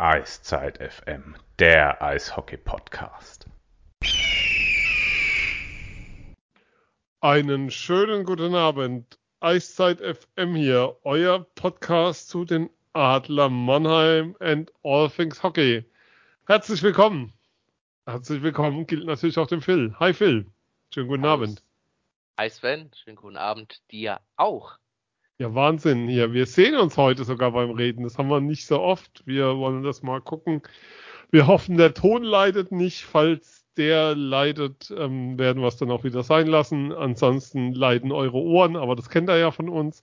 Eiszeit FM, der Eishockey-Podcast. Einen schönen guten Abend. Eiszeit FM hier, euer Podcast zu den Adler Mannheim and All Things Hockey. Herzlich willkommen. Herzlich willkommen gilt natürlich auch dem Phil. Hi Phil. Schönen guten. Abend. Hi Sven, schönen guten Abend dir auch. Ja, Wahnsinn hier. Wir sehen uns heute sogar beim Reden. Das haben wir nicht so oft. Wir wollen das mal gucken. Wir hoffen, der Ton leidet nicht. Falls der leidet, ähm, werden wir es dann auch wieder sein lassen. Ansonsten leiden eure Ohren, aber das kennt ihr ja von uns.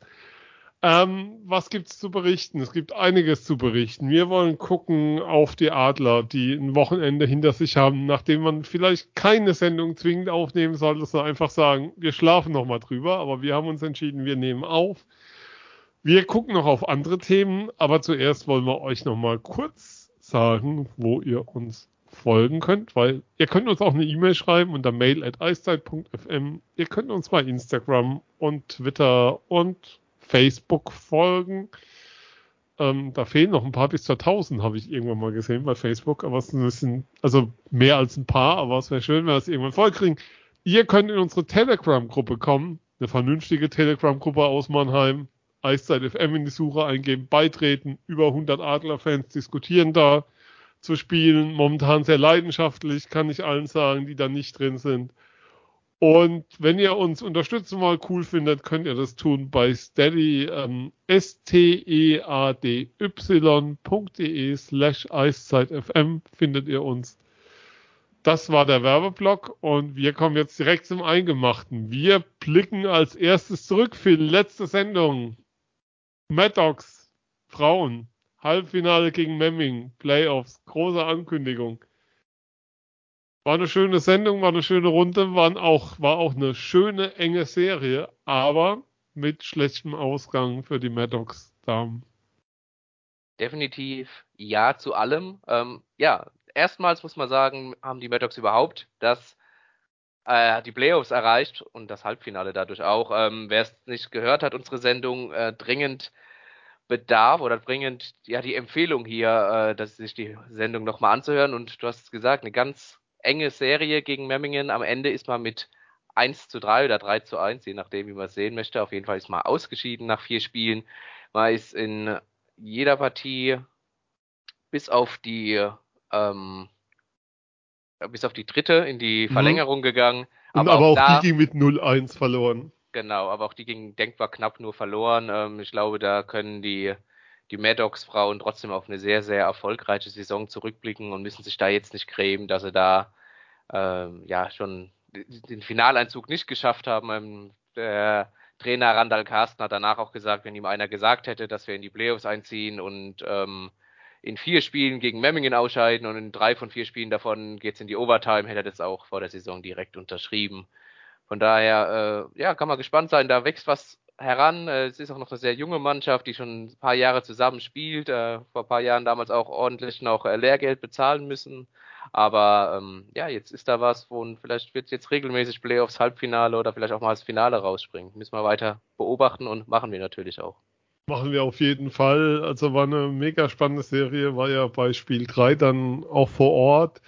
Ähm, was gibt's zu berichten? Es gibt einiges zu berichten. Wir wollen gucken auf die Adler, die ein Wochenende hinter sich haben, nachdem man vielleicht keine Sendung zwingend aufnehmen sollte, sondern einfach sagen, wir schlafen noch mal drüber. Aber wir haben uns entschieden, wir nehmen auf. Wir gucken noch auf andere Themen, aber zuerst wollen wir euch noch mal kurz sagen, wo ihr uns folgen könnt, weil ihr könnt uns auch eine E-Mail schreiben unter mail at eiszeit.fm. Ihr könnt uns bei Instagram und Twitter und Facebook folgen. Ähm, da fehlen noch ein paar bis zur 1000, habe ich irgendwann mal gesehen bei Facebook, aber es sind also mehr als ein paar, aber es wäre schön, wenn wir es irgendwann vollkriegen. Ihr könnt in unsere Telegram-Gruppe kommen, eine vernünftige Telegram-Gruppe aus Mannheim. Eiszeit FM in die Suche eingeben, beitreten, über 100 Adler-Fans diskutieren da zu spielen. Momentan sehr leidenschaftlich, kann ich allen sagen, die da nicht drin sind. Und wenn ihr uns unterstützen mal cool findet, könnt ihr das tun bei steady, ähm, stedy.de slash eiszeitfm findet ihr uns. Das war der Werbeblock und wir kommen jetzt direkt zum Eingemachten. Wir blicken als erstes zurück für die letzte Sendung. Maddox, Frauen, Halbfinale gegen Memming, Playoffs, große Ankündigung. War eine schöne Sendung, war eine schöne Runde, waren auch, war auch eine schöne, enge Serie, aber mit schlechtem Ausgang für die Maddox-Damen. Definitiv ja zu allem. Ähm, ja, erstmals muss man sagen, haben die Maddox überhaupt das äh, die Playoffs erreicht und das Halbfinale dadurch auch. Ähm, Wer es nicht gehört hat, unsere Sendung äh, dringend bedarf oder dringend ja die Empfehlung hier, äh, dass sich die Sendung nochmal anzuhören. Und du hast es gesagt, eine ganz enge Serie gegen Memmingen. Am Ende ist man mit 1 zu 3 oder 3 zu 1, je nachdem, wie man es sehen möchte. Auf jeden Fall ist man ausgeschieden nach vier Spielen. Man ist in jeder Partie bis auf die ähm, bis auf die dritte in die Mhm. Verlängerung gegangen. Und aber, auch, da, die ging mit 0-1 verloren. Genau, aber auch die ging denkbar knapp nur verloren. Ähm, ich glaube, da können die, die Maddox-Frauen trotzdem auf eine sehr, sehr erfolgreiche Saison zurückblicken und müssen sich da jetzt nicht grämen, dass sie da ähm, ja schon den Finaleinzug nicht geschafft haben. Ähm, der Trainer Randall Carsten hat danach auch gesagt, wenn ihm einer gesagt hätte, dass wir in die Playoffs einziehen und ähm, in vier Spielen gegen Memmingen ausscheiden und in drei von vier Spielen davon geht's in die Overtime, hätte er das auch vor der Saison direkt unterschrieben. Von daher, äh, ja, kann man gespannt sein. Da wächst was heran. Äh, es ist auch noch eine sehr junge Mannschaft, die schon ein paar Jahre zusammen spielt. Äh, vor ein paar Jahren damals auch ordentlich noch äh, Lehrgeld bezahlen müssen. Aber ähm, ja, jetzt ist da was, wo vielleicht wird jetzt regelmäßig Playoffs, Halbfinale oder vielleicht auch mal das Finale rausspringen. Müssen wir weiter beobachten und machen wir natürlich auch. Machen wir auf jeden Fall. Also war eine mega spannende Serie, war ja bei Spiel 3 dann auch vor Ort.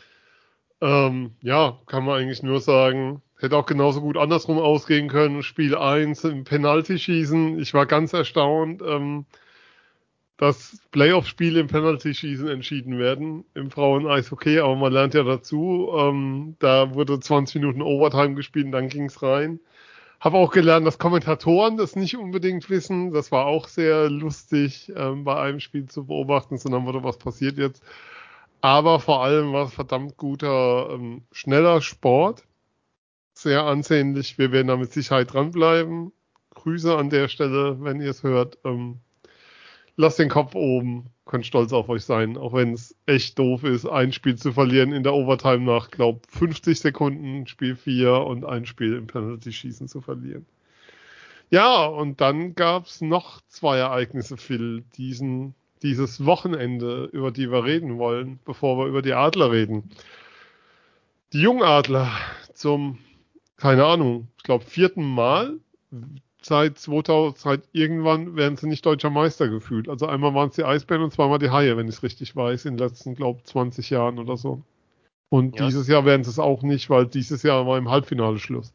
Ähm, ja, kann man eigentlich nur sagen, hätte auch genauso gut andersrum ausgehen können. Spiel 1 im Penalty-Schießen. Ich war ganz erstaunt, ähm, dass Playoff-Spiele im Penalty-Schießen entschieden werden im Frauen-Eishockey, aber man lernt ja dazu. Ähm, da wurde 20 Minuten Overtime gespielt und dann ging's rein. Habe auch gelernt, dass Kommentatoren das nicht unbedingt wissen. Das war auch sehr lustig ähm, bei einem Spiel zu beobachten, sondern wurde was passiert jetzt. Aber vor allem war es verdammt guter, ähm, schneller Sport. Sehr ansehnlich. Wir werden da mit Sicherheit dranbleiben. Grüße an der Stelle, wenn ihr es hört. Ähm, lasst den Kopf oben. Könnt stolz auf euch sein, auch wenn es echt doof ist, ein Spiel zu verlieren in der Overtime nach, glaub, 50 Sekunden, Spiel 4 und ein Spiel im Penalty-Schießen zu verlieren. Ja, und dann gab's noch zwei Ereignisse, Phil, diesen, dieses Wochenende, über die wir reden wollen, bevor wir über die Adler reden. Die Jungadler zum, keine Ahnung, ich glaube, vierten Mal seit 2000, seit irgendwann werden sie nicht deutscher Meister gefühlt. Also einmal waren es die Eisbären und zweimal die Haie, wenn ich es richtig weiß, in den letzten, glaube 20 Jahren oder so. Und ja. dieses Jahr werden sie es auch nicht, weil dieses Jahr war im Halbfinale Schluss.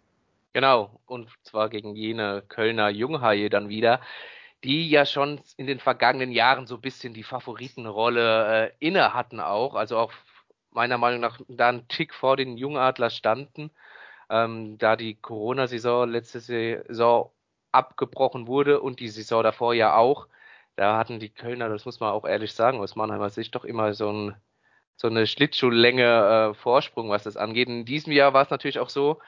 Genau, und zwar gegen jene Kölner Junghaie dann wieder, die ja schon in den vergangenen Jahren so ein bisschen die Favoritenrolle äh, inne hatten auch, also auch meiner Meinung nach da einen Tick vor den Jungadler standen, ähm, da die Corona-Saison letzte Saison abgebrochen wurde und die Saison davor ja auch. Da hatten die Kölner, das muss man auch ehrlich sagen, aus Mannheimer Sicht doch immer so, ein, so eine Schlittschuhlänge äh, Vorsprung, was das angeht. In diesem Jahr war es natürlich auch so,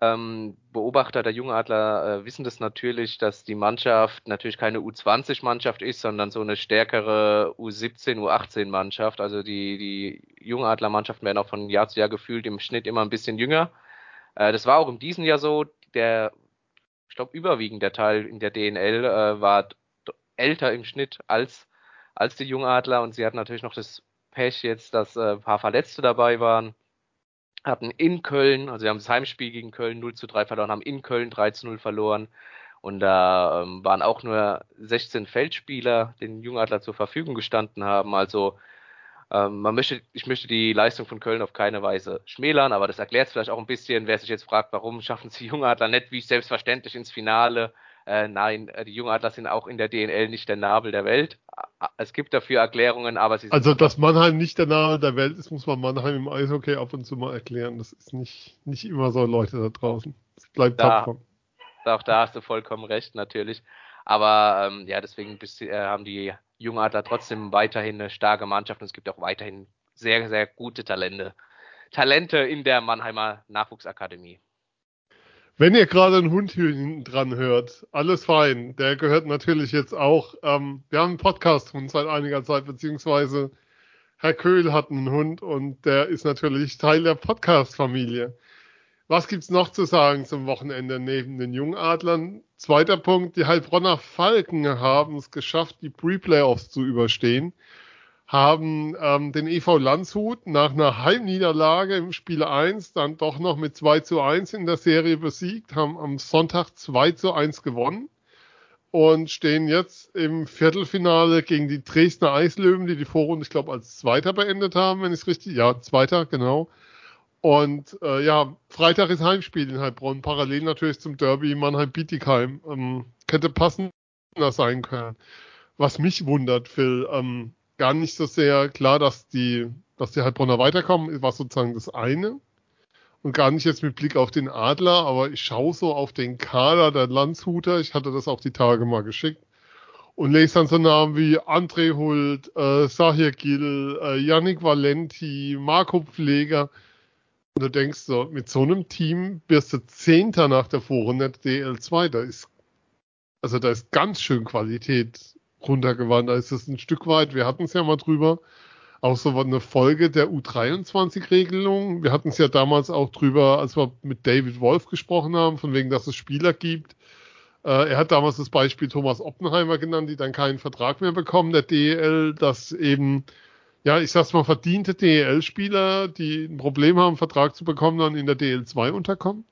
ähm, Beobachter der Jungadler äh, wissen das natürlich, dass die Mannschaft natürlich keine U20-Mannschaft ist, sondern so eine stärkere U17, U18-Mannschaft. Also die, die Jungadler-Mannschaften werden auch von Jahr zu Jahr gefühlt im Schnitt immer ein bisschen jünger. Äh, das war auch in diesem Jahr so. Der, ich glaube, überwiegend der Teil in der DNL äh, war älter im Schnitt als, als die Jungadler und sie hatten natürlich noch das Pech jetzt, dass äh, ein paar Verletzte dabei waren hatten in Köln, also sie haben das Heimspiel gegen Köln 0 zu 3 verloren, haben in Köln 3 zu 0 verloren. Und da ähm, waren auch nur 16 Feldspieler, den Jungadler zur Verfügung gestanden haben. Also ähm, man möchte, ich möchte die Leistung von Köln auf keine Weise schmälern, aber das erklärt vielleicht auch ein bisschen, wer sich jetzt fragt, warum schaffen sie Jungadler nicht wie selbstverständlich ins Finale. Äh, nein, äh, die Jungadler sind auch in der DNL nicht der Nabel der Welt. Es gibt dafür Erklärungen, aber sie sind. Also, dass Mannheim nicht der Nabel der Welt ist, muss man Mannheim im Eishockey ab und zu mal erklären. Das ist nicht, nicht immer so Leute da draußen. Es bleibt da, tapfer. Auch da hast du vollkommen recht, natürlich. Aber ähm, ja, deswegen bis, äh, haben die Jungadler trotzdem weiterhin eine starke Mannschaft und es gibt auch weiterhin sehr, sehr gute Talente. Talente in der Mannheimer Nachwuchsakademie. Wenn ihr gerade einen Hund hinten dran hört, alles fein. Der gehört natürlich jetzt auch. Ähm, wir haben einen Podcast-Hund seit einiger Zeit, beziehungsweise Herr Köhl hat einen Hund und der ist natürlich Teil der Podcast-Familie. Was gibt's noch zu sagen zum Wochenende neben den Jungadlern? Zweiter Punkt, die Heilbronner Falken haben es geschafft, die Pre-Playoffs zu überstehen haben ähm, den EV Landshut nach einer Heimniederlage im Spiel 1 dann doch noch mit 2 zu 1 in der Serie besiegt, haben am Sonntag 2 zu 1 gewonnen und stehen jetzt im Viertelfinale gegen die Dresdner Eislöwen, die die Vorrunde, ich glaube, als Zweiter beendet haben, wenn ich es richtig, ja, Zweiter, genau. Und äh, ja, Freitag ist Heimspiel in Heilbronn, parallel natürlich zum Derby Mannheim-Bietigheim. Ähm, könnte passender sein können. Was mich wundert, Phil, ähm, gar nicht so sehr klar, dass die, dass die Heilbronner weiterkommen, war sozusagen das eine. Und gar nicht jetzt mit Blick auf den Adler, aber ich schaue so auf den Kader der Landshuter. Ich hatte das auch die Tage mal geschickt. Und lese dann so Namen wie André Hult, äh, Sahir Gill, äh, Yannick Valenti, Marco Pfleger. Und du denkst so, mit so einem Team wirst du Zehnter nach der Vorrunde DL2. Da ist, also da ist ganz schön Qualität runtergewandert ist es ein Stück weit. Wir hatten es ja mal drüber. Auch so eine Folge der U23-Regelung. Wir hatten es ja damals auch drüber, als wir mit David Wolf gesprochen haben, von wegen, dass es Spieler gibt. Äh, er hat damals das Beispiel Thomas Oppenheimer genannt, die dann keinen Vertrag mehr bekommen, der DEL, dass eben, ja, ich sag's mal, verdiente DEL-Spieler, die ein Problem haben, einen Vertrag zu bekommen, dann in der DL2 unterkommen?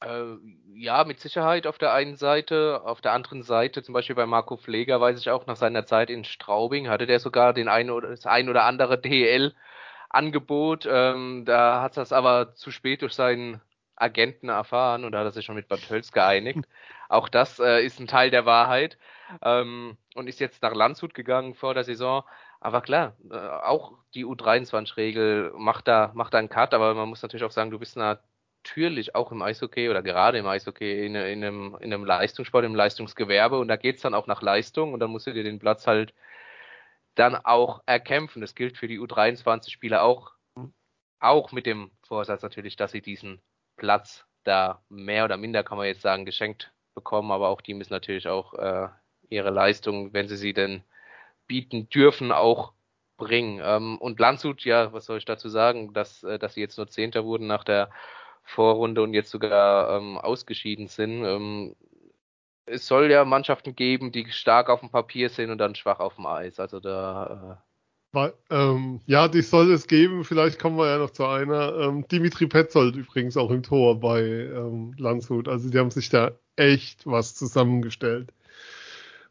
Äh, ja, mit Sicherheit auf der einen Seite. Auf der anderen Seite, zum Beispiel bei Marco Pfleger, weiß ich auch, nach seiner Zeit in Straubing hatte der sogar den ein oder, das ein oder andere DL-Angebot. Ähm, da hat das aber zu spät durch seinen Agenten erfahren und da hat er sich schon mit Bad Hölz geeinigt. Auch das äh, ist ein Teil der Wahrheit ähm, und ist jetzt nach Landshut gegangen vor der Saison. Aber klar, äh, auch die U23-Regel macht da, macht da einen Cut, aber man muss natürlich auch sagen, du bist natürlich auch im Eishockey oder gerade im Eishockey in, in, einem, in einem Leistungssport, im Leistungsgewerbe und da geht es dann auch nach Leistung und dann musst du dir den Platz halt dann auch erkämpfen. Das gilt für die U23-Spieler auch, auch mit dem Vorsatz natürlich, dass sie diesen Platz da mehr oder minder, kann man jetzt sagen, geschenkt bekommen, aber auch die müssen natürlich auch äh, ihre Leistung, wenn sie sie denn bieten dürfen, auch bringen. Ähm, und Landshut, ja, was soll ich dazu sagen, dass, äh, dass sie jetzt nur Zehnter wurden nach der Vorrunde und jetzt sogar ähm, ausgeschieden sind. Ähm, es soll ja Mannschaften geben, die stark auf dem Papier sind und dann schwach auf dem Eis. Also da. Äh ähm, ja, die soll es geben. Vielleicht kommen wir ja noch zu einer. Ähm, Dimitri Petzold übrigens auch im Tor bei ähm, Landshut. Also die haben sich da echt was zusammengestellt.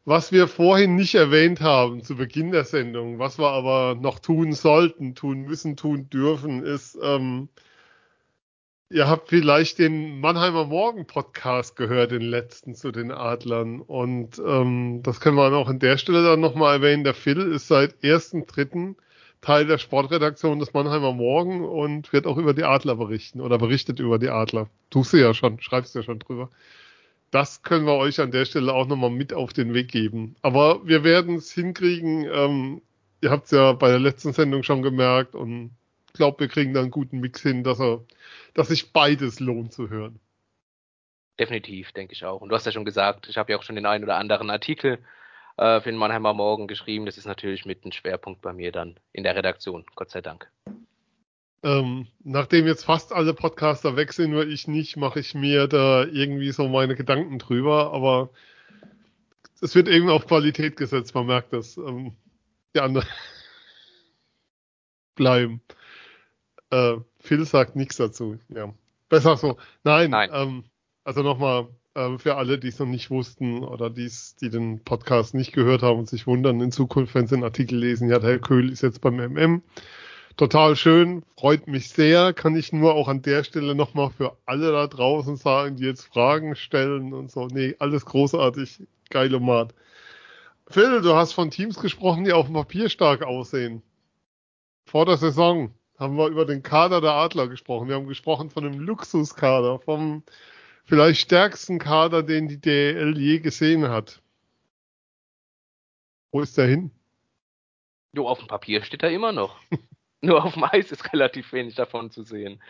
Was wir vorhin nicht erwähnt haben zu Beginn der Sendung, was wir aber noch tun sollten, tun müssen, tun dürfen, ist, ähm, ihr habt vielleicht den Mannheimer Morgen Podcast gehört, den letzten zu den Adlern. Und ähm, das können wir auch an der Stelle dann nochmal erwähnen. Der Phil ist seit 1.3. Teil der Sportredaktion des Mannheimer Morgen und wird auch über die Adler berichten oder berichtet über die Adler. Tust du ja schon, schreibst ja schon drüber das können wir euch an der Stelle auch nochmal mit auf den Weg geben. Aber wir werden es hinkriegen. Ähm, ihr habt es ja bei der letzten Sendung schon gemerkt und glaube, wir kriegen da einen guten Mix hin, dass, er, dass sich beides lohnt zu hören. Definitiv, denke ich auch. Und du hast ja schon gesagt, ich habe ja auch schon den einen oder anderen Artikel äh, für den Mannheimer Morgen geschrieben. Das ist natürlich mit einem Schwerpunkt bei mir dann in der Redaktion, Gott sei Dank. Ähm, nachdem jetzt fast alle Podcaster weg sind, nur ich nicht, mache ich mir da irgendwie so meine Gedanken drüber, aber es wird eben auf Qualität gesetzt, man merkt das. Ähm, die anderen bleiben. Äh, Phil sagt nichts dazu, ja. Besser so. Nein, Nein. Ähm, also nochmal äh, für alle, die es noch nicht wussten oder die's, die den Podcast nicht gehört haben und sich wundern, in Zukunft, wenn sie einen Artikel lesen, ja, der Herr Köhl ist jetzt beim MM total schön, freut mich sehr. Kann ich nur auch an der Stelle nochmal für alle da draußen sagen, die jetzt Fragen stellen und so. Nee, alles großartig, geile Mat. Phil, du hast von Teams gesprochen, die auf dem Papier stark aussehen. Vor der Saison haben wir über den Kader der Adler gesprochen. Wir haben gesprochen von einem Luxuskader, vom vielleicht stärksten Kader, den die DL je gesehen hat. Wo ist der hin? Jo, auf dem Papier steht er immer noch. Nur auf dem Eis ist relativ wenig davon zu sehen.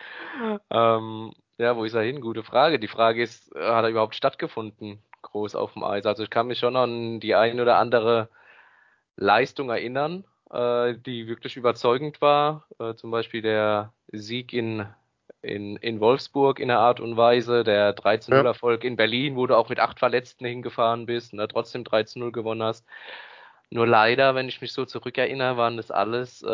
Ähm, ja, wo ist er hin? Gute Frage. Die Frage ist, hat er überhaupt stattgefunden, groß auf dem Eis? Also ich kann mich schon an die eine oder andere Leistung erinnern, äh, die wirklich überzeugend war. Äh, zum Beispiel der Sieg in, in, in Wolfsburg in der Art und Weise, der 13-0-Erfolg ja. in Berlin, wo du auch mit acht Verletzten hingefahren bist und da trotzdem 13-0 gewonnen hast. Nur leider, wenn ich mich so zurückerinnere, waren das alles äh,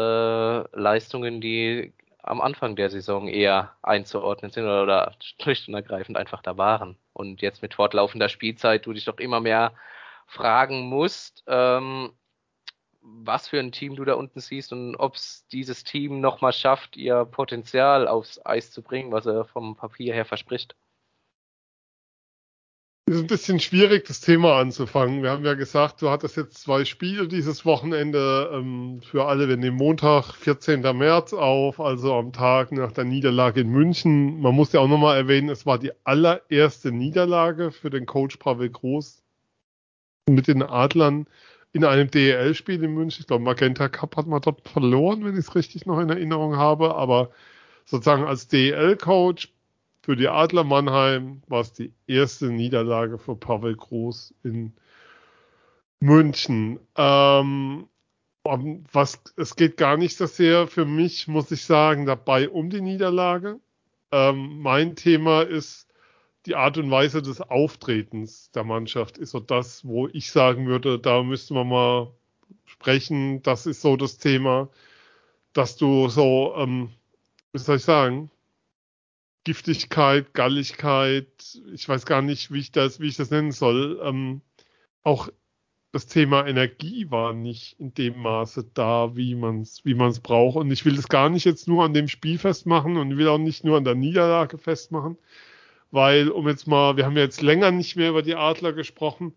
Leistungen, die am Anfang der Saison eher einzuordnen sind oder, oder schlicht und ergreifend einfach da waren. Und jetzt mit fortlaufender Spielzeit du dich doch immer mehr fragen musst, ähm, was für ein Team du da unten siehst und ob es dieses Team nochmal schafft, ihr Potenzial aufs Eis zu bringen, was er vom Papier her verspricht. Ist ein bisschen schwierig, das Thema anzufangen. Wir haben ja gesagt, du hattest jetzt zwei Spiele dieses Wochenende ähm, für alle. Wir nehmen Montag, 14. März auf, also am Tag nach der Niederlage in München. Man muss ja auch nochmal erwähnen, es war die allererste Niederlage für den Coach Pavel Groß mit den Adlern in einem DEL-Spiel in München. Ich glaube, Magenta Cup hat man dort verloren, wenn ich es richtig noch in Erinnerung habe. Aber sozusagen als DEL-Coach für die Adler Mannheim war es die erste Niederlage für Pavel Groß in München. Ähm, was, es geht gar nicht so sehr für mich, muss ich sagen, dabei um die Niederlage. Ähm, mein Thema ist die Art und Weise des Auftretens der Mannschaft. Ist so das, wo ich sagen würde, da müssten wir mal sprechen. Das ist so das Thema, dass du so, ähm, wie soll ich sagen, Giftigkeit, Galligkeit, ich weiß gar nicht, wie ich das, wie ich das nennen soll. Ähm, auch das Thema Energie war nicht in dem Maße da, wie man es wie man's braucht. Und ich will das gar nicht jetzt nur an dem Spiel festmachen und will auch nicht nur an der Niederlage festmachen, weil, um jetzt mal, wir haben ja jetzt länger nicht mehr über die Adler gesprochen.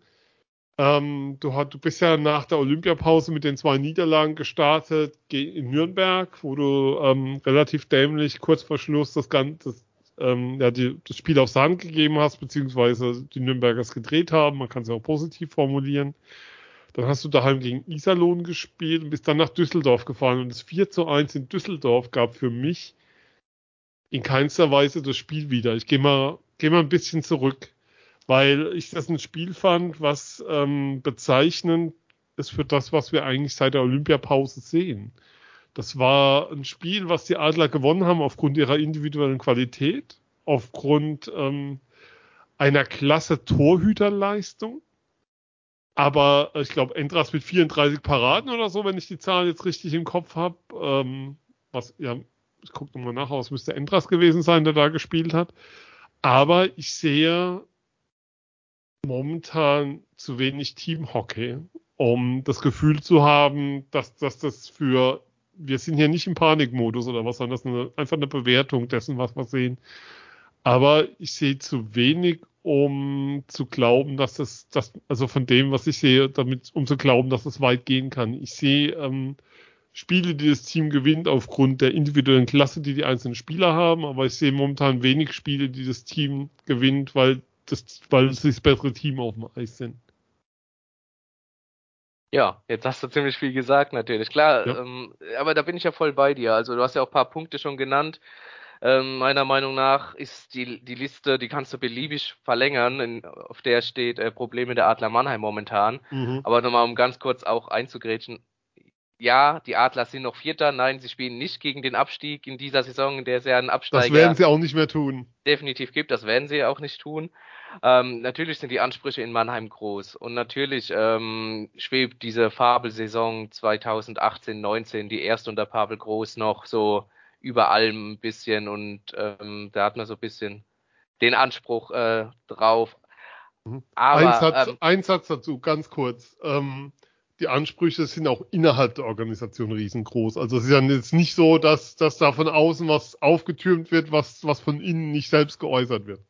Ähm, du, hat, du bist ja nach der Olympiapause mit den zwei Niederlagen gestartet in Nürnberg, wo du ähm, relativ dämlich kurz vor Schluss das ganze, ähm, ja, die, das Spiel aufs Hand gegeben hast, beziehungsweise die Nürnbergers gedreht haben. Man kann es ja auch positiv formulieren. Dann hast du daheim gegen Iserlohn gespielt und bist dann nach Düsseldorf gefahren. Und das 4 zu 1 in Düsseldorf gab für mich in keinster Weise das Spiel wieder. Ich gehe mal, geh mal ein bisschen zurück, weil ich das ein Spiel fand, was ähm, bezeichnend ist für das, was wir eigentlich seit der Olympiapause sehen. Das war ein Spiel, was die Adler gewonnen haben aufgrund ihrer individuellen Qualität, aufgrund ähm, einer klasse Torhüterleistung. Aber ich glaube, Endras mit 34 Paraden oder so, wenn ich die Zahl jetzt richtig im Kopf habe. Ähm, was, ja, ich gucke nochmal nach, was müsste Endras gewesen sein, der da gespielt hat. Aber ich sehe momentan zu wenig Teamhockey, um das Gefühl zu haben, dass, dass das für, wir sind hier nicht im Panikmodus oder was, sondern das ist eine, einfach eine Bewertung dessen, was wir sehen. Aber ich sehe zu wenig, um zu glauben, dass das, das, also von dem, was ich sehe, damit, um zu glauben, dass es weit gehen kann. Ich sehe ähm, Spiele, die das Team gewinnt aufgrund der individuellen Klasse, die die einzelnen Spieler haben, aber ich sehe momentan wenig Spiele, die das Team gewinnt, weil das, weil sie das bessere Team auf dem Eis sind. Ja, jetzt hast du ziemlich viel gesagt, natürlich. Klar, ja. ähm, aber da bin ich ja voll bei dir. Also du hast ja auch ein paar Punkte schon genannt. Ähm, meiner Meinung nach ist die, die Liste, die kannst du beliebig verlängern, in, auf der steht äh, Probleme der Adler Mannheim momentan. Mhm. Aber nochmal, um ganz kurz auch einzugrätschen, ja, die Adler sind noch Vierter. Nein, sie spielen nicht gegen den Abstieg in dieser Saison, in der es ja einen Absteiger Das werden sie auch nicht mehr tun. Definitiv gibt, das werden sie auch nicht tun. Ähm, natürlich sind die Ansprüche in Mannheim groß und natürlich ähm, schwebt diese Fabelsaison 2018-19, die erste unter Pavel Groß noch so über allem ein bisschen und ähm, da hat man so ein bisschen den Anspruch äh, drauf. Mhm. Aber, ein, Satz, ähm, ein Satz dazu, ganz kurz. Ähm, die Ansprüche sind auch innerhalb der Organisation riesengroß. Also es ist ja jetzt nicht so, dass, dass da von außen was aufgetürmt wird, was, was von innen nicht selbst geäußert wird.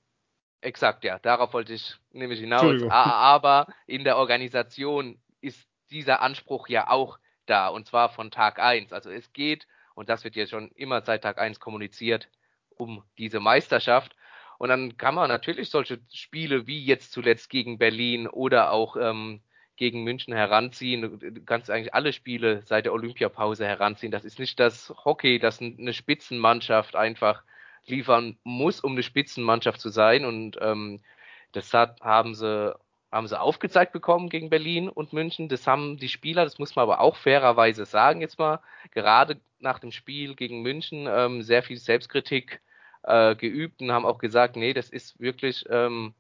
Exakt, ja. Darauf wollte ich nämlich hinaus. Aber in der Organisation ist dieser Anspruch ja auch da. Und zwar von Tag eins. Also es geht, und das wird ja schon immer seit Tag eins kommuniziert, um diese Meisterschaft. Und dann kann man natürlich solche Spiele wie jetzt zuletzt gegen Berlin oder auch ähm, gegen München heranziehen. Du kannst eigentlich alle Spiele seit der Olympiapause heranziehen. Das ist nicht das Hockey, das eine Spitzenmannschaft einfach liefern muss, um eine Spitzenmannschaft zu sein. Und ähm, das hat, haben sie haben sie aufgezeigt bekommen gegen Berlin und München. Das haben die Spieler, das muss man aber auch fairerweise sagen, jetzt mal, gerade nach dem Spiel gegen München ähm, sehr viel Selbstkritik äh, geübt und haben auch gesagt, nee, das ist wirklich ähm,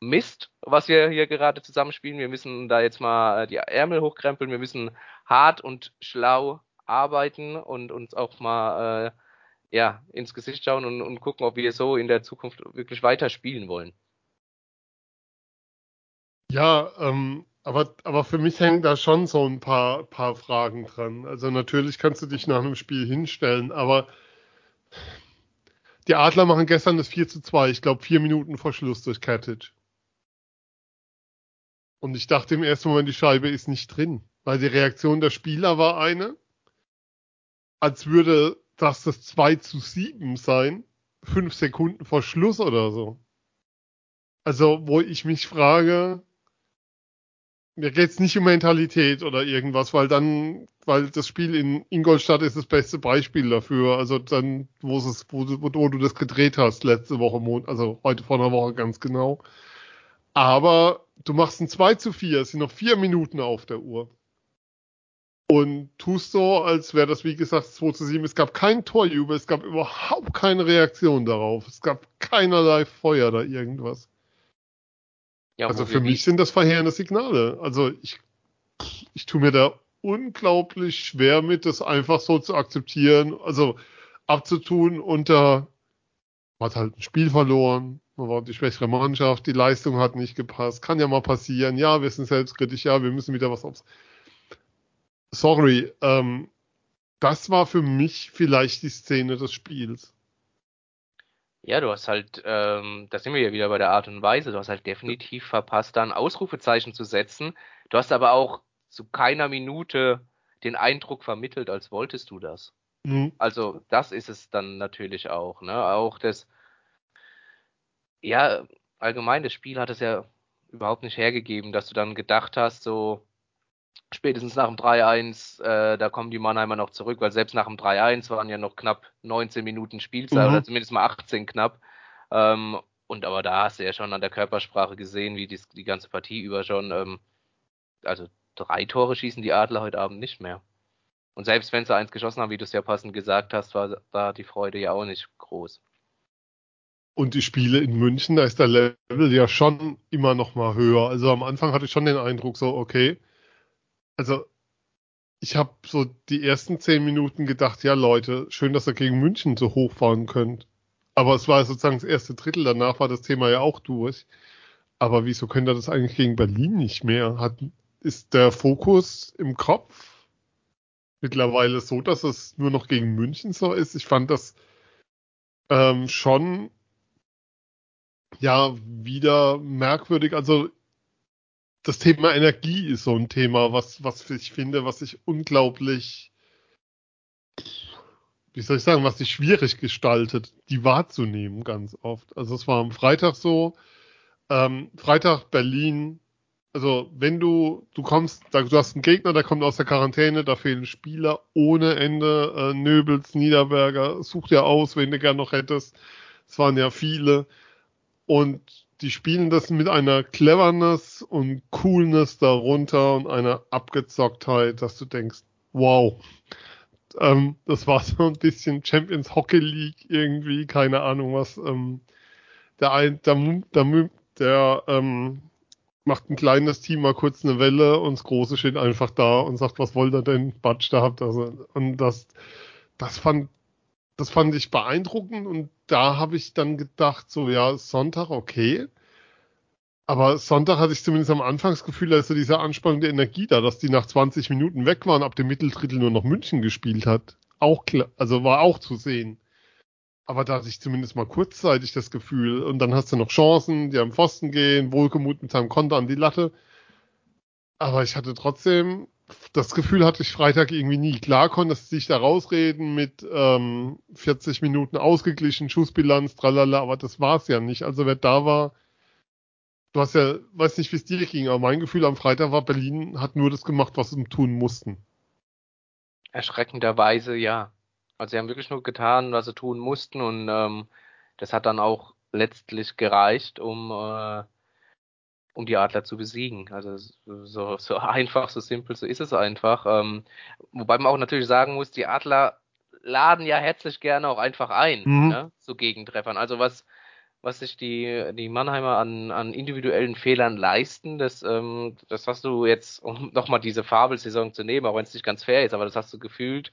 Mist, was wir hier gerade zusammenspielen. Wir müssen da jetzt mal äh, die Ärmel hochkrempeln. Wir müssen hart und schlau arbeiten und uns auch mal äh, ja, ins Gesicht schauen und, und gucken, ob wir so in der Zukunft wirklich weiter spielen wollen. Ja, ähm, aber, aber für mich hängen da schon so ein paar, paar Fragen dran. Also natürlich kannst du dich nach einem Spiel hinstellen, aber die Adler machen gestern das 4 zu 2, ich glaube vier Minuten vor Schluss durch Katic. Und ich dachte im ersten Moment, die Scheibe ist nicht drin, weil die Reaktion der Spieler war eine, als würde das das 2 zu 7 sein, fünf Sekunden vor Schluss oder so. Also, wo ich mich frage, mir geht's nicht um Mentalität oder irgendwas, weil dann, weil das Spiel in Ingolstadt ist das beste Beispiel dafür. Also dann, wo es, wo, wo du das gedreht hast letzte Woche, also heute vor einer Woche ganz genau. Aber du machst ein 2 zu 4, es sind noch vier Minuten auf der Uhr. Und tust so, als wäre das, wie gesagt, 2 zu 7. Es gab kein Torjubel, es gab überhaupt keine Reaktion darauf. Es gab keinerlei Feuer oder irgendwas. Ja, also für mich sind das verheerende Signale. Also ich, ich tue mir da unglaublich schwer mit, das einfach so zu akzeptieren, also abzutun unter, man hat halt ein Spiel verloren, man war die schwächere Mannschaft, die Leistung hat nicht gepasst, kann ja mal passieren, ja, wir sind selbstkritisch, ja, wir müssen wieder was aufs. Sorry, ähm, das war für mich vielleicht die Szene des Spiels. Ja, du hast halt, ähm, da sind wir ja wieder bei der Art und Weise, du hast halt definitiv verpasst, da ein Ausrufezeichen zu setzen. Du hast aber auch zu keiner Minute den Eindruck vermittelt, als wolltest du das. Mhm. Also, das ist es dann natürlich auch, ne? Auch das, ja, allgemein, das Spiel hat es ja überhaupt nicht hergegeben, dass du dann gedacht hast, so spätestens nach dem 3-1, äh, da kommen die Mannheimer noch zurück, weil selbst nach dem 3-1 waren ja noch knapp 19 Minuten Spielzeit mhm. oder zumindest mal 18 knapp. Ähm, und aber da hast du ja schon an der Körpersprache gesehen, wie die, die ganze Partie über schon, ähm, also drei Tore schießen die Adler heute Abend nicht mehr. Und selbst wenn sie eins geschossen haben, wie du es ja passend gesagt hast, war da die Freude ja auch nicht groß. Und die Spiele in München, da ist der Level ja schon immer noch mal höher. Also am Anfang hatte ich schon den Eindruck so, okay, also ich habe so die ersten zehn Minuten gedacht, ja Leute, schön, dass ihr gegen München so hochfahren könnt. Aber es war sozusagen das erste Drittel, danach war das Thema ja auch durch. Aber wieso könnte er das eigentlich gegen Berlin nicht mehr? Hat, ist der Fokus im Kopf mittlerweile so, dass es nur noch gegen München so ist? Ich fand das ähm, schon ja wieder merkwürdig. Also das Thema Energie ist so ein Thema, was, was ich finde, was sich unglaublich, wie soll ich sagen, was sich schwierig gestaltet, die wahrzunehmen ganz oft. Also es war am Freitag so, ähm, Freitag Berlin, also wenn du, du kommst, du hast einen Gegner, der kommt aus der Quarantäne, da fehlen Spieler ohne Ende, äh, Nöbels, Niederberger, such dir aus, wen du gern noch hättest. Es waren ja viele. Und die spielen das mit einer Cleverness und Coolness darunter und einer Abgezocktheit, dass du denkst, wow. Ähm, das war so ein bisschen Champions Hockey League irgendwie, keine Ahnung was. Ähm, der, ein, der, der, der ähm, macht ein kleines Team mal kurz eine Welle und das große steht einfach da und sagt, was wollt ihr denn? Batsch, da habt ihr Und das, das fand, das fand ich beeindruckend und da habe ich dann gedacht, so ja, Sonntag, okay. Aber Sonntag hatte ich zumindest am Anfangsgefühl, da ist so diese Anspannung der Energie da, dass die nach 20 Minuten weg waren, ab dem Mitteldrittel nur noch München gespielt hat. Auch klar, also war auch zu sehen. Aber da hatte ich zumindest mal kurzzeitig das Gefühl. Und dann hast du noch Chancen, die am Pfosten gehen, Wohlgemut mit seinem Konter an die Latte. Aber ich hatte trotzdem, das Gefühl hatte ich Freitag irgendwie nie. Klar konnte es sich da rausreden mit ähm, 40 Minuten ausgeglichen, Schussbilanz, tralala, aber das war es ja nicht. Also wer da war, du hast ja, weiß nicht, wie es dir ging, aber mein Gefühl am Freitag war, Berlin hat nur das gemacht, was sie tun mussten. Erschreckenderweise ja. Also sie haben wirklich nur getan, was sie tun mussten und ähm, das hat dann auch letztlich gereicht, um, äh, um die Adler zu besiegen. Also so, so einfach, so simpel, so ist es einfach. Ähm, wobei man auch natürlich sagen muss, die Adler laden ja herzlich gerne auch einfach ein mhm. ne, zu Gegentreffern. Also was was sich die, die Mannheimer an, an individuellen Fehlern leisten, das, ähm, das hast du jetzt, um nochmal diese Fabelsaison zu nehmen, auch wenn es nicht ganz fair ist, aber das hast du gefühlt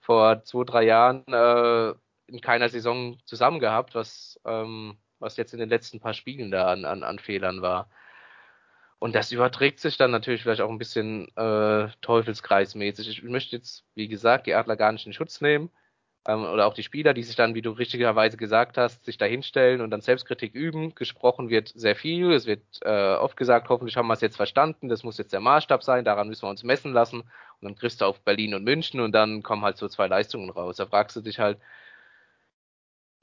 vor zwei, drei Jahren äh, in keiner Saison zusammen gehabt, was, ähm, was jetzt in den letzten paar Spielen da an, an, an Fehlern war. Und das überträgt sich dann natürlich vielleicht auch ein bisschen äh, teufelskreismäßig. Ich möchte jetzt, wie gesagt, die Adler gar nicht in Schutz nehmen. Ähm, oder auch die Spieler, die sich dann, wie du richtigerweise gesagt hast, sich da hinstellen und dann Selbstkritik üben. Gesprochen wird sehr viel. Es wird äh, oft gesagt, hoffentlich haben wir es jetzt verstanden. Das muss jetzt der Maßstab sein. Daran müssen wir uns messen lassen. Und dann kriegst du auf Berlin und München und dann kommen halt so zwei Leistungen raus. Da fragst du dich halt,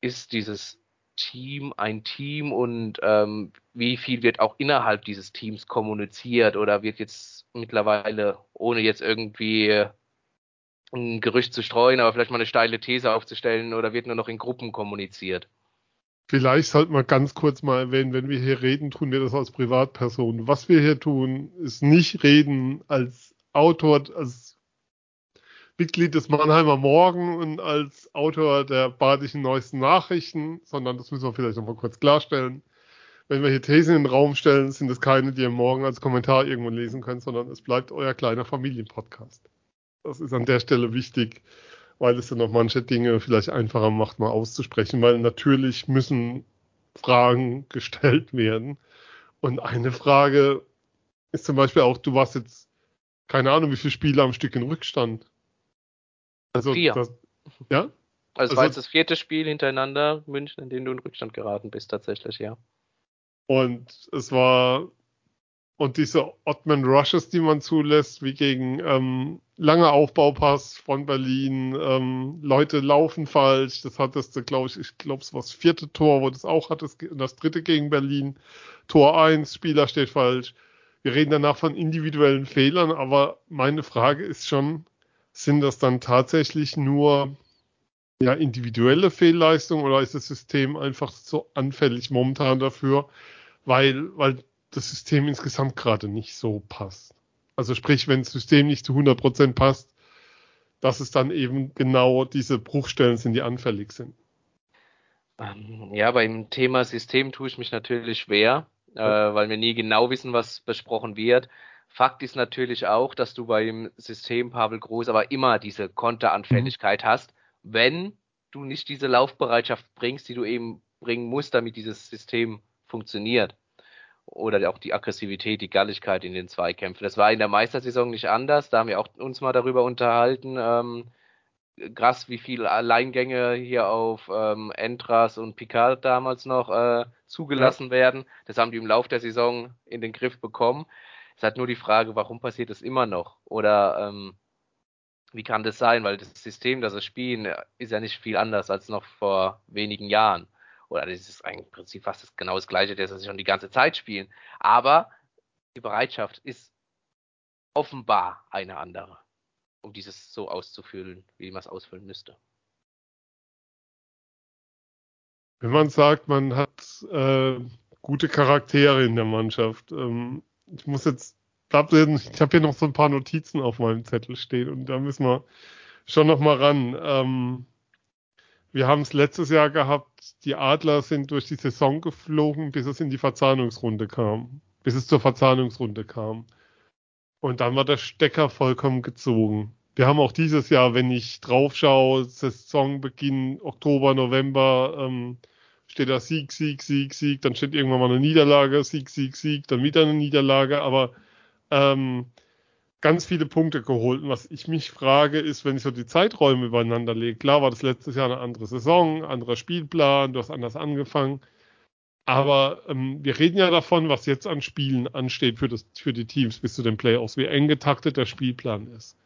ist dieses Team ein Team und ähm, wie viel wird auch innerhalb dieses Teams kommuniziert oder wird jetzt mittlerweile, ohne jetzt irgendwie ein Gerücht zu streuen, aber vielleicht mal eine steile These aufzustellen oder wird nur noch in Gruppen kommuniziert? Vielleicht sollte man ganz kurz mal erwähnen, wenn wir hier reden, tun wir das als Privatperson. Was wir hier tun, ist nicht reden als Autor, als Mitglied des Mannheimer Morgen und als Autor der badischen neuesten Nachrichten, sondern das müssen wir vielleicht nochmal kurz klarstellen. Wenn wir hier Thesen in den Raum stellen, sind es keine, die ihr morgen als Kommentar irgendwo lesen könnt, sondern es bleibt euer kleiner Familienpodcast. Das ist an der Stelle wichtig, weil es dann noch manche Dinge vielleicht einfacher macht, mal auszusprechen, weil natürlich müssen Fragen gestellt werden. Und eine Frage ist zum Beispiel auch, du warst jetzt keine Ahnung, wie viele Spiele am Stück in Rückstand. Also, Vier. Das, ja? Also, es also, war jetzt das vierte Spiel hintereinander, München, in dem du in Rückstand geraten bist, tatsächlich, ja. Und es war, und diese Ottman Rushes, die man zulässt, wie gegen ähm, lange Aufbaupass von Berlin, ähm, Leute laufen falsch, das hattest du, glaube ich, ich glaube, es war das vierte Tor, wo das auch hattest, das dritte gegen Berlin, Tor 1, Spieler steht falsch wir reden danach von individuellen Fehlern, aber meine Frage ist schon, sind das dann tatsächlich nur ja, individuelle Fehlleistungen oder ist das System einfach so anfällig momentan dafür, weil, weil das System insgesamt gerade nicht so passt? Also sprich, wenn das System nicht zu 100% passt, dass es dann eben genau diese Bruchstellen sind, die anfällig sind. Ähm, ja, beim Thema System tue ich mich natürlich schwer äh, weil wir nie genau wissen, was besprochen wird. Fakt ist natürlich auch, dass du beim System Pavel Groß aber immer diese Konteranfälligkeit mhm. hast, wenn du nicht diese Laufbereitschaft bringst, die du eben bringen musst, damit dieses System funktioniert. oder auch die Aggressivität, die Galligkeit in den Zweikämpfen. Das war in der Meistersaison nicht anders. Da haben wir auch uns mal darüber unterhalten. Ähm, krass, wie viele Alleingänge hier auf ähm, Entras und Picard damals noch äh, zugelassen ja. werden. Das haben die im Laufe der Saison in den Griff bekommen. Es hat nur die Frage, warum passiert das immer noch? Oder ähm, wie kann das sein? Weil das System, das sie spielen, ist ja nicht viel anders als noch vor wenigen Jahren. Oder das ist im Prinzip fast das, genau das Gleiche, das sie schon die ganze Zeit spielen. Aber die Bereitschaft ist offenbar eine andere, um dieses so auszufüllen, wie man es ausfüllen müsste. Wenn man sagt, man hat äh, gute Charaktere in der Mannschaft, ähm, ich muss jetzt abreden, ich habe hier noch so ein paar Notizen auf meinem Zettel stehen und da müssen wir schon noch mal ran. Ähm, wir haben es letztes Jahr gehabt, die Adler sind durch die Saison geflogen, bis es in die Verzahnungsrunde kam, bis es zur Verzahnungsrunde kam. Und dann war der Stecker vollkommen gezogen. Wir haben auch dieses Jahr, wenn ich drauf schaue, Saisonbeginn Oktober, November, ähm, steht da Sieg, Sieg, Sieg, Sieg, dann steht irgendwann mal eine Niederlage, Sieg, Sieg, Sieg, dann wieder eine Niederlage, aber ähm, ganz viele Punkte geholt. Und was ich mich frage, ist, wenn ich so die Zeiträume übereinander lege, klar war das letztes Jahr eine andere Saison, anderer Spielplan, du hast anders angefangen. Aber ähm, wir reden ja davon, was jetzt an Spielen ansteht für, das, für die Teams bis zu den Playoffs, wie eng getaktet der Spielplan ist.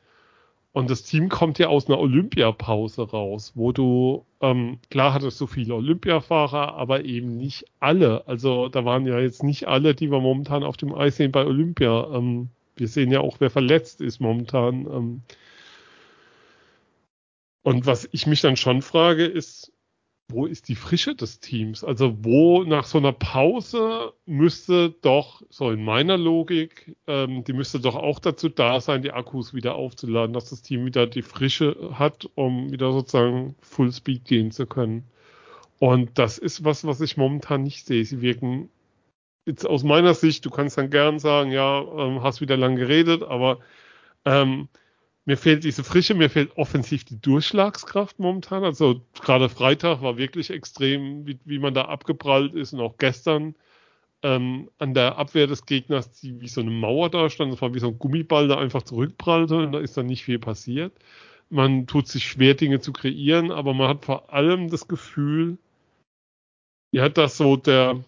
Und das Team kommt ja aus einer Olympiapause raus, wo du, ähm, klar hattest du viele Olympiafahrer, aber eben nicht alle. Also da waren ja jetzt nicht alle, die wir momentan auf dem Eis sehen bei Olympia. Ähm, wir sehen ja auch, wer verletzt ist momentan. Ähm. Und was ich mich dann schon frage, ist, wo ist die Frische des Teams? Also wo nach so einer Pause müsste doch, so in meiner Logik, ähm, die müsste doch auch dazu da sein, die Akkus wieder aufzuladen, dass das Team wieder die Frische hat, um wieder sozusagen Fullspeed gehen zu können. Und das ist was, was ich momentan nicht sehe. Sie wirken jetzt aus meiner Sicht, du kannst dann gern sagen, ja, ähm, hast wieder lang geredet, aber ähm, mir fehlt diese Frische, mir fehlt offensiv die Durchschlagskraft momentan. Also gerade Freitag war wirklich extrem, wie, wie man da abgeprallt ist und auch gestern ähm, an der Abwehr des Gegners, die wie so eine Mauer da stand. Das war wie so ein Gummiball, der einfach zurückprallte und da ist dann nicht viel passiert. Man tut sich schwer, Dinge zu kreieren, aber man hat vor allem das Gefühl, ja, dass so der,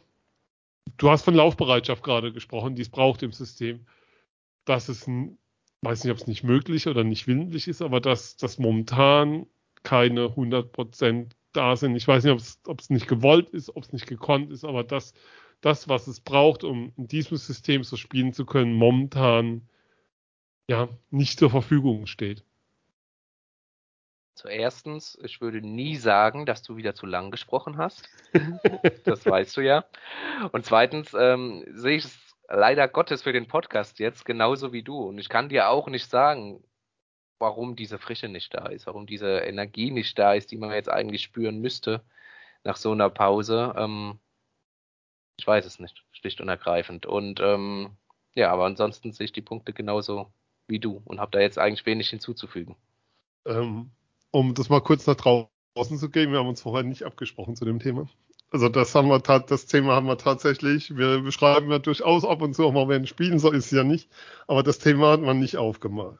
du hast von Laufbereitschaft gerade gesprochen, die es braucht im System, dass es weiß nicht, ob es nicht möglich oder nicht willentlich ist, aber dass, dass momentan keine 100% da sind. Ich weiß nicht, ob es nicht gewollt ist, ob es nicht gekonnt ist, aber das, das, was es braucht, um in diesem System so spielen zu können, momentan ja nicht zur Verfügung steht. Zuerstens, ich würde nie sagen, dass du wieder zu lang gesprochen hast. das weißt du ja. Und zweitens ähm, sehe ich es leider Gottes für den Podcast jetzt genauso wie du. Und ich kann dir auch nicht sagen, warum diese Frische nicht da ist, warum diese Energie nicht da ist, die man jetzt eigentlich spüren müsste nach so einer Pause. Ähm, ich weiß es nicht, schlicht und ergreifend. Und ähm, ja, aber ansonsten sehe ich die Punkte genauso wie du und habe da jetzt eigentlich wenig hinzuzufügen. Ähm, um das mal kurz nach draußen zu gehen, wir haben uns vorher nicht abgesprochen zu dem Thema. Also das haben wir das Thema haben wir tatsächlich. Wir beschreiben ja durchaus ab und zu auch mal, wenn spielen, so ist es ja nicht. Aber das Thema hat man nicht aufgemacht.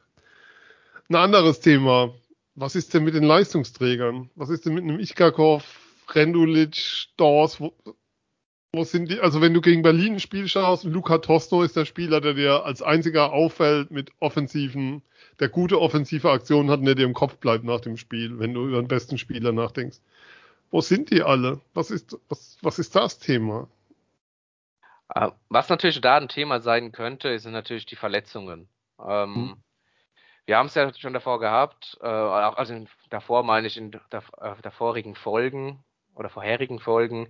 Ein anderes Thema. Was ist denn mit den Leistungsträgern? Was ist denn mit einem Ichkakov, Rendulic, Dors? Wo, wo sind die? Also wenn du gegen Berlin ein Spiel schaust, Luca Tosto ist der Spieler, der dir als einziger auffällt mit offensiven, der gute offensive Aktionen hat und der dir im Kopf bleibt nach dem Spiel, wenn du über den besten Spieler nachdenkst. Wo sind die alle? Was ist, was, was ist das Thema? Ah, was natürlich da ein Thema sein könnte, sind natürlich die Verletzungen. Ähm, hm. Wir haben es ja schon davor gehabt, äh, also davor meine ich in der, äh, der vorigen Folgen oder vorherigen Folgen.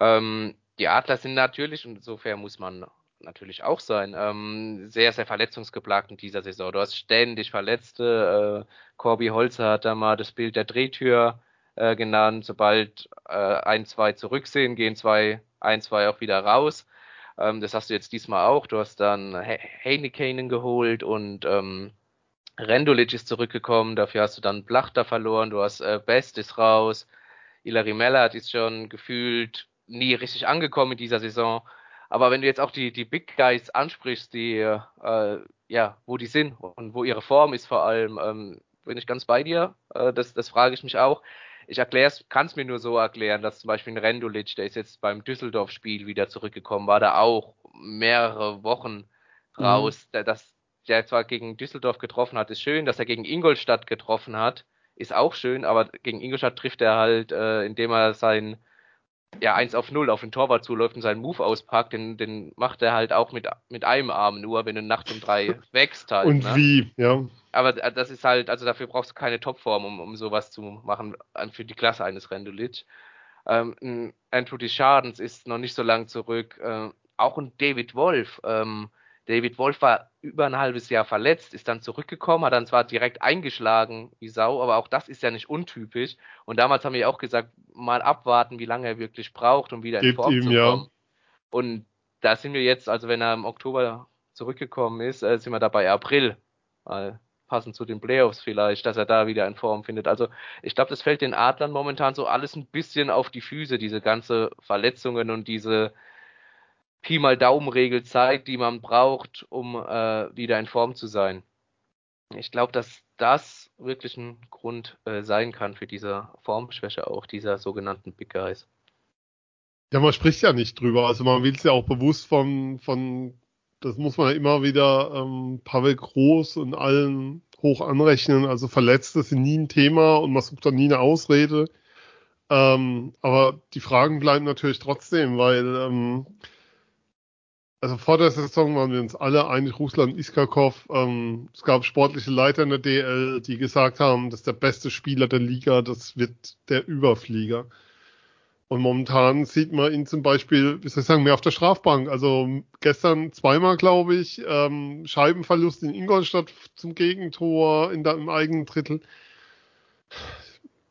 Ähm, die Adler sind natürlich, und insofern muss man natürlich auch sein, ähm, sehr, sehr verletzungsgeplagt in dieser Saison. Du hast ständig Verletzte. Äh, Corby Holzer hat da mal das Bild der Drehtür äh, genannt. Sobald äh, ein, zwei zurücksehen, gehen zwei, ein, zwei auch wieder raus. Ähm, das hast du jetzt diesmal auch. Du hast dann Heinekainen geholt und ähm, Rendulic ist zurückgekommen. Dafür hast du dann Plachter verloren. Du hast äh, Best ist raus. Ilari Mellert ist schon gefühlt nie richtig angekommen in dieser Saison. Aber wenn du jetzt auch die, die Big Guys ansprichst, die, äh, ja, wo die sind und wo ihre Form ist vor allem, ähm, bin ich ganz bei dir. Äh, das, das frage ich mich auch. Ich erkläre kann es mir nur so erklären, dass zum Beispiel ein Rendulic, der ist jetzt beim Düsseldorf-Spiel wieder zurückgekommen, war da auch mehrere Wochen mhm. raus. Mhm. Der, dass der zwar gegen Düsseldorf getroffen hat, ist schön, dass er gegen Ingolstadt getroffen hat, ist auch schön, aber gegen Ingolstadt trifft er halt, äh, indem er sein ja, 1 auf 0 auf den Torwart zuläuft und seinen Move auspackt, den, den macht er halt auch mit, mit einem Arm nur, wenn du Nacht um drei wächst halt. Und ne? wie, ja. Aber das ist halt, also dafür brauchst du keine Topform, um, um sowas zu machen, für die Klasse eines Rendulic. Ähm, Andrew Deschardens ist noch nicht so lang zurück. Äh, auch ein David Wolf, ähm, David Wolf war über ein halbes Jahr verletzt, ist dann zurückgekommen, hat dann zwar direkt eingeschlagen wie Sau, aber auch das ist ja nicht untypisch. Und damals haben wir auch gesagt, mal abwarten, wie lange er wirklich braucht, um wieder in Form ihm, zu kommen. Ja. Und da sind wir jetzt, also wenn er im Oktober zurückgekommen ist, äh, sind wir dabei April. Weil passend zu den Playoffs vielleicht, dass er da wieder in Form findet. Also ich glaube, das fällt den Adlern momentan so alles ein bisschen auf die Füße, diese ganze Verletzungen und diese Pi mal Daumenregel Zeit, die man braucht, um äh, wieder in Form zu sein. Ich glaube, dass das wirklich ein Grund äh, sein kann für diese Formschwäche auch dieser sogenannten Big Guys. Ja, man spricht ja nicht drüber. Also man will es ja auch bewusst von, von, das muss man ja immer wieder ähm, Pavel Groß und allen hoch anrechnen. Also Verletzte sind nie ein Thema und man sucht dann nie eine Ausrede. Ähm, aber die Fragen bleiben natürlich trotzdem, weil ähm, also vor der Saison waren wir uns alle einig, Russland Iskakov. Ähm, es gab sportliche Leiter in der DL, die gesagt haben, das ist der beste Spieler der Liga, das wird der Überflieger. Und momentan sieht man ihn zum Beispiel, wie soll ich sagen, mehr auf der Strafbank. Also gestern zweimal, glaube ich, ähm, Scheibenverlust in Ingolstadt zum Gegentor in der, im eigenen Drittel.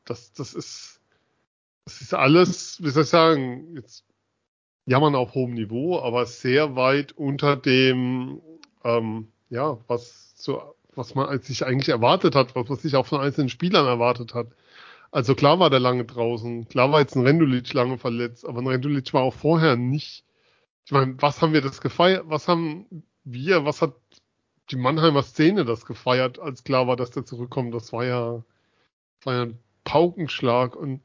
Das, das ist, das ist alles, wie soll ich sagen, jetzt jammern auf hohem Niveau, aber sehr weit unter dem, ähm, ja, was so, was man sich eigentlich erwartet hat, was man sich auch von einzelnen Spielern erwartet hat. Also klar war der lange draußen, klar war jetzt ein Rendulic lange verletzt, aber ein Rendulic war auch vorher nicht. Ich meine, was haben wir das gefeiert? Was haben wir, was hat die Mannheimer Szene das gefeiert, als klar war, dass der zurückkommt? Das war ja, das war ja ein Paukenschlag und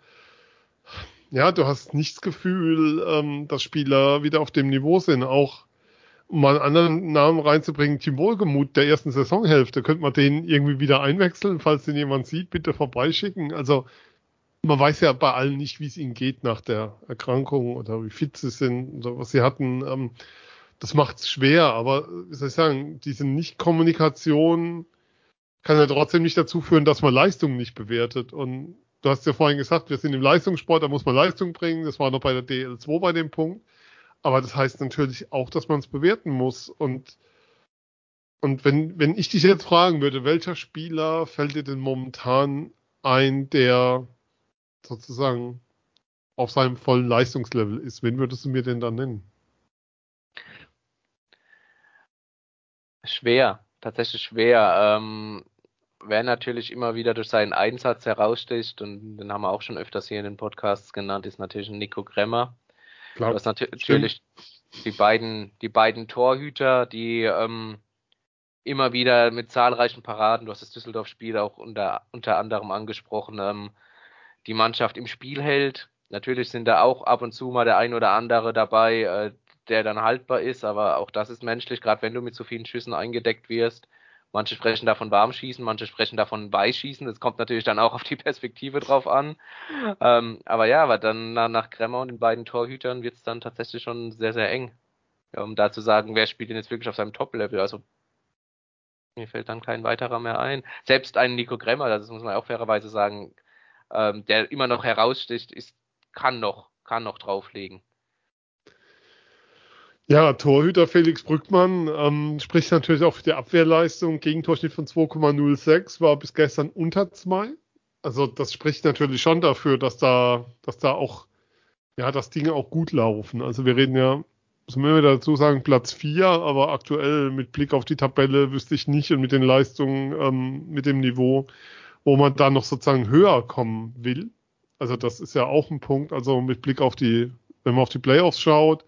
ja, du hast nicht das Gefühl, ähm, dass Spieler wieder auf dem Niveau sind. Auch um mal einen anderen Namen reinzubringen, Tim Wohlgemuth der ersten Saisonhälfte, könnte man den irgendwie wieder einwechseln, falls den jemand sieht, bitte vorbeischicken. Also man weiß ja bei allen nicht, wie es ihnen geht nach der Erkrankung oder wie fit sie sind oder was sie hatten. Ähm, das macht es schwer, aber wie soll ich sagen, diese Nicht-Kommunikation kann ja trotzdem nicht dazu führen, dass man Leistungen nicht bewertet. Und du hast ja vorhin gesagt, wir sind im Leistungssport, da muss man Leistung bringen. Das war noch bei der DL2 bei dem Punkt. Aber das heißt natürlich auch, dass man es bewerten muss. Und, und wenn, wenn ich dich jetzt fragen würde, welcher Spieler fällt dir denn momentan ein, der sozusagen auf seinem vollen Leistungslevel ist, wen würdest du mir denn da nennen? Schwer, tatsächlich schwer. Ähm, wer natürlich immer wieder durch seinen Einsatz heraussticht, und den haben wir auch schon öfters hier in den Podcasts genannt, ist natürlich Nico Kremmer. Klar, du hast natürlich die beiden, die beiden Torhüter, die ähm, immer wieder mit zahlreichen Paraden, du hast das Düsseldorf-Spiel auch unter, unter anderem angesprochen, ähm, die Mannschaft im Spiel hält. Natürlich sind da auch ab und zu mal der ein oder andere dabei, äh, der dann haltbar ist, aber auch das ist menschlich, gerade wenn du mit so vielen Schüssen eingedeckt wirst. Manche sprechen davon Warmschießen, manche sprechen davon Weißschießen. Das kommt natürlich dann auch auf die Perspektive drauf an. Ähm, aber ja, aber dann nach Kremmer und den beiden Torhütern wird es dann tatsächlich schon sehr, sehr eng. Ja, um da zu sagen, wer spielt denn jetzt wirklich auf seinem Top-Level? Also mir fällt dann kein weiterer mehr ein. Selbst ein Nico Kremmer, das muss man auch fairerweise sagen, ähm, der immer noch heraussticht, ist, kann noch, kann noch drauflegen. Ja, Torhüter Felix Brückmann ähm, spricht natürlich auch für die Abwehrleistung. Gegentorschnitt von 2,06 war bis gestern unter 2. Also das spricht natürlich schon dafür, dass da, dass da auch, ja, dass Dinge auch gut laufen. Also wir reden ja, man immer dazu sagen, Platz 4, aber aktuell mit Blick auf die Tabelle wüsste ich nicht und mit den Leistungen, ähm, mit dem Niveau, wo man da noch sozusagen höher kommen will. Also das ist ja auch ein Punkt. Also mit Blick auf die, wenn man auf die Playoffs schaut,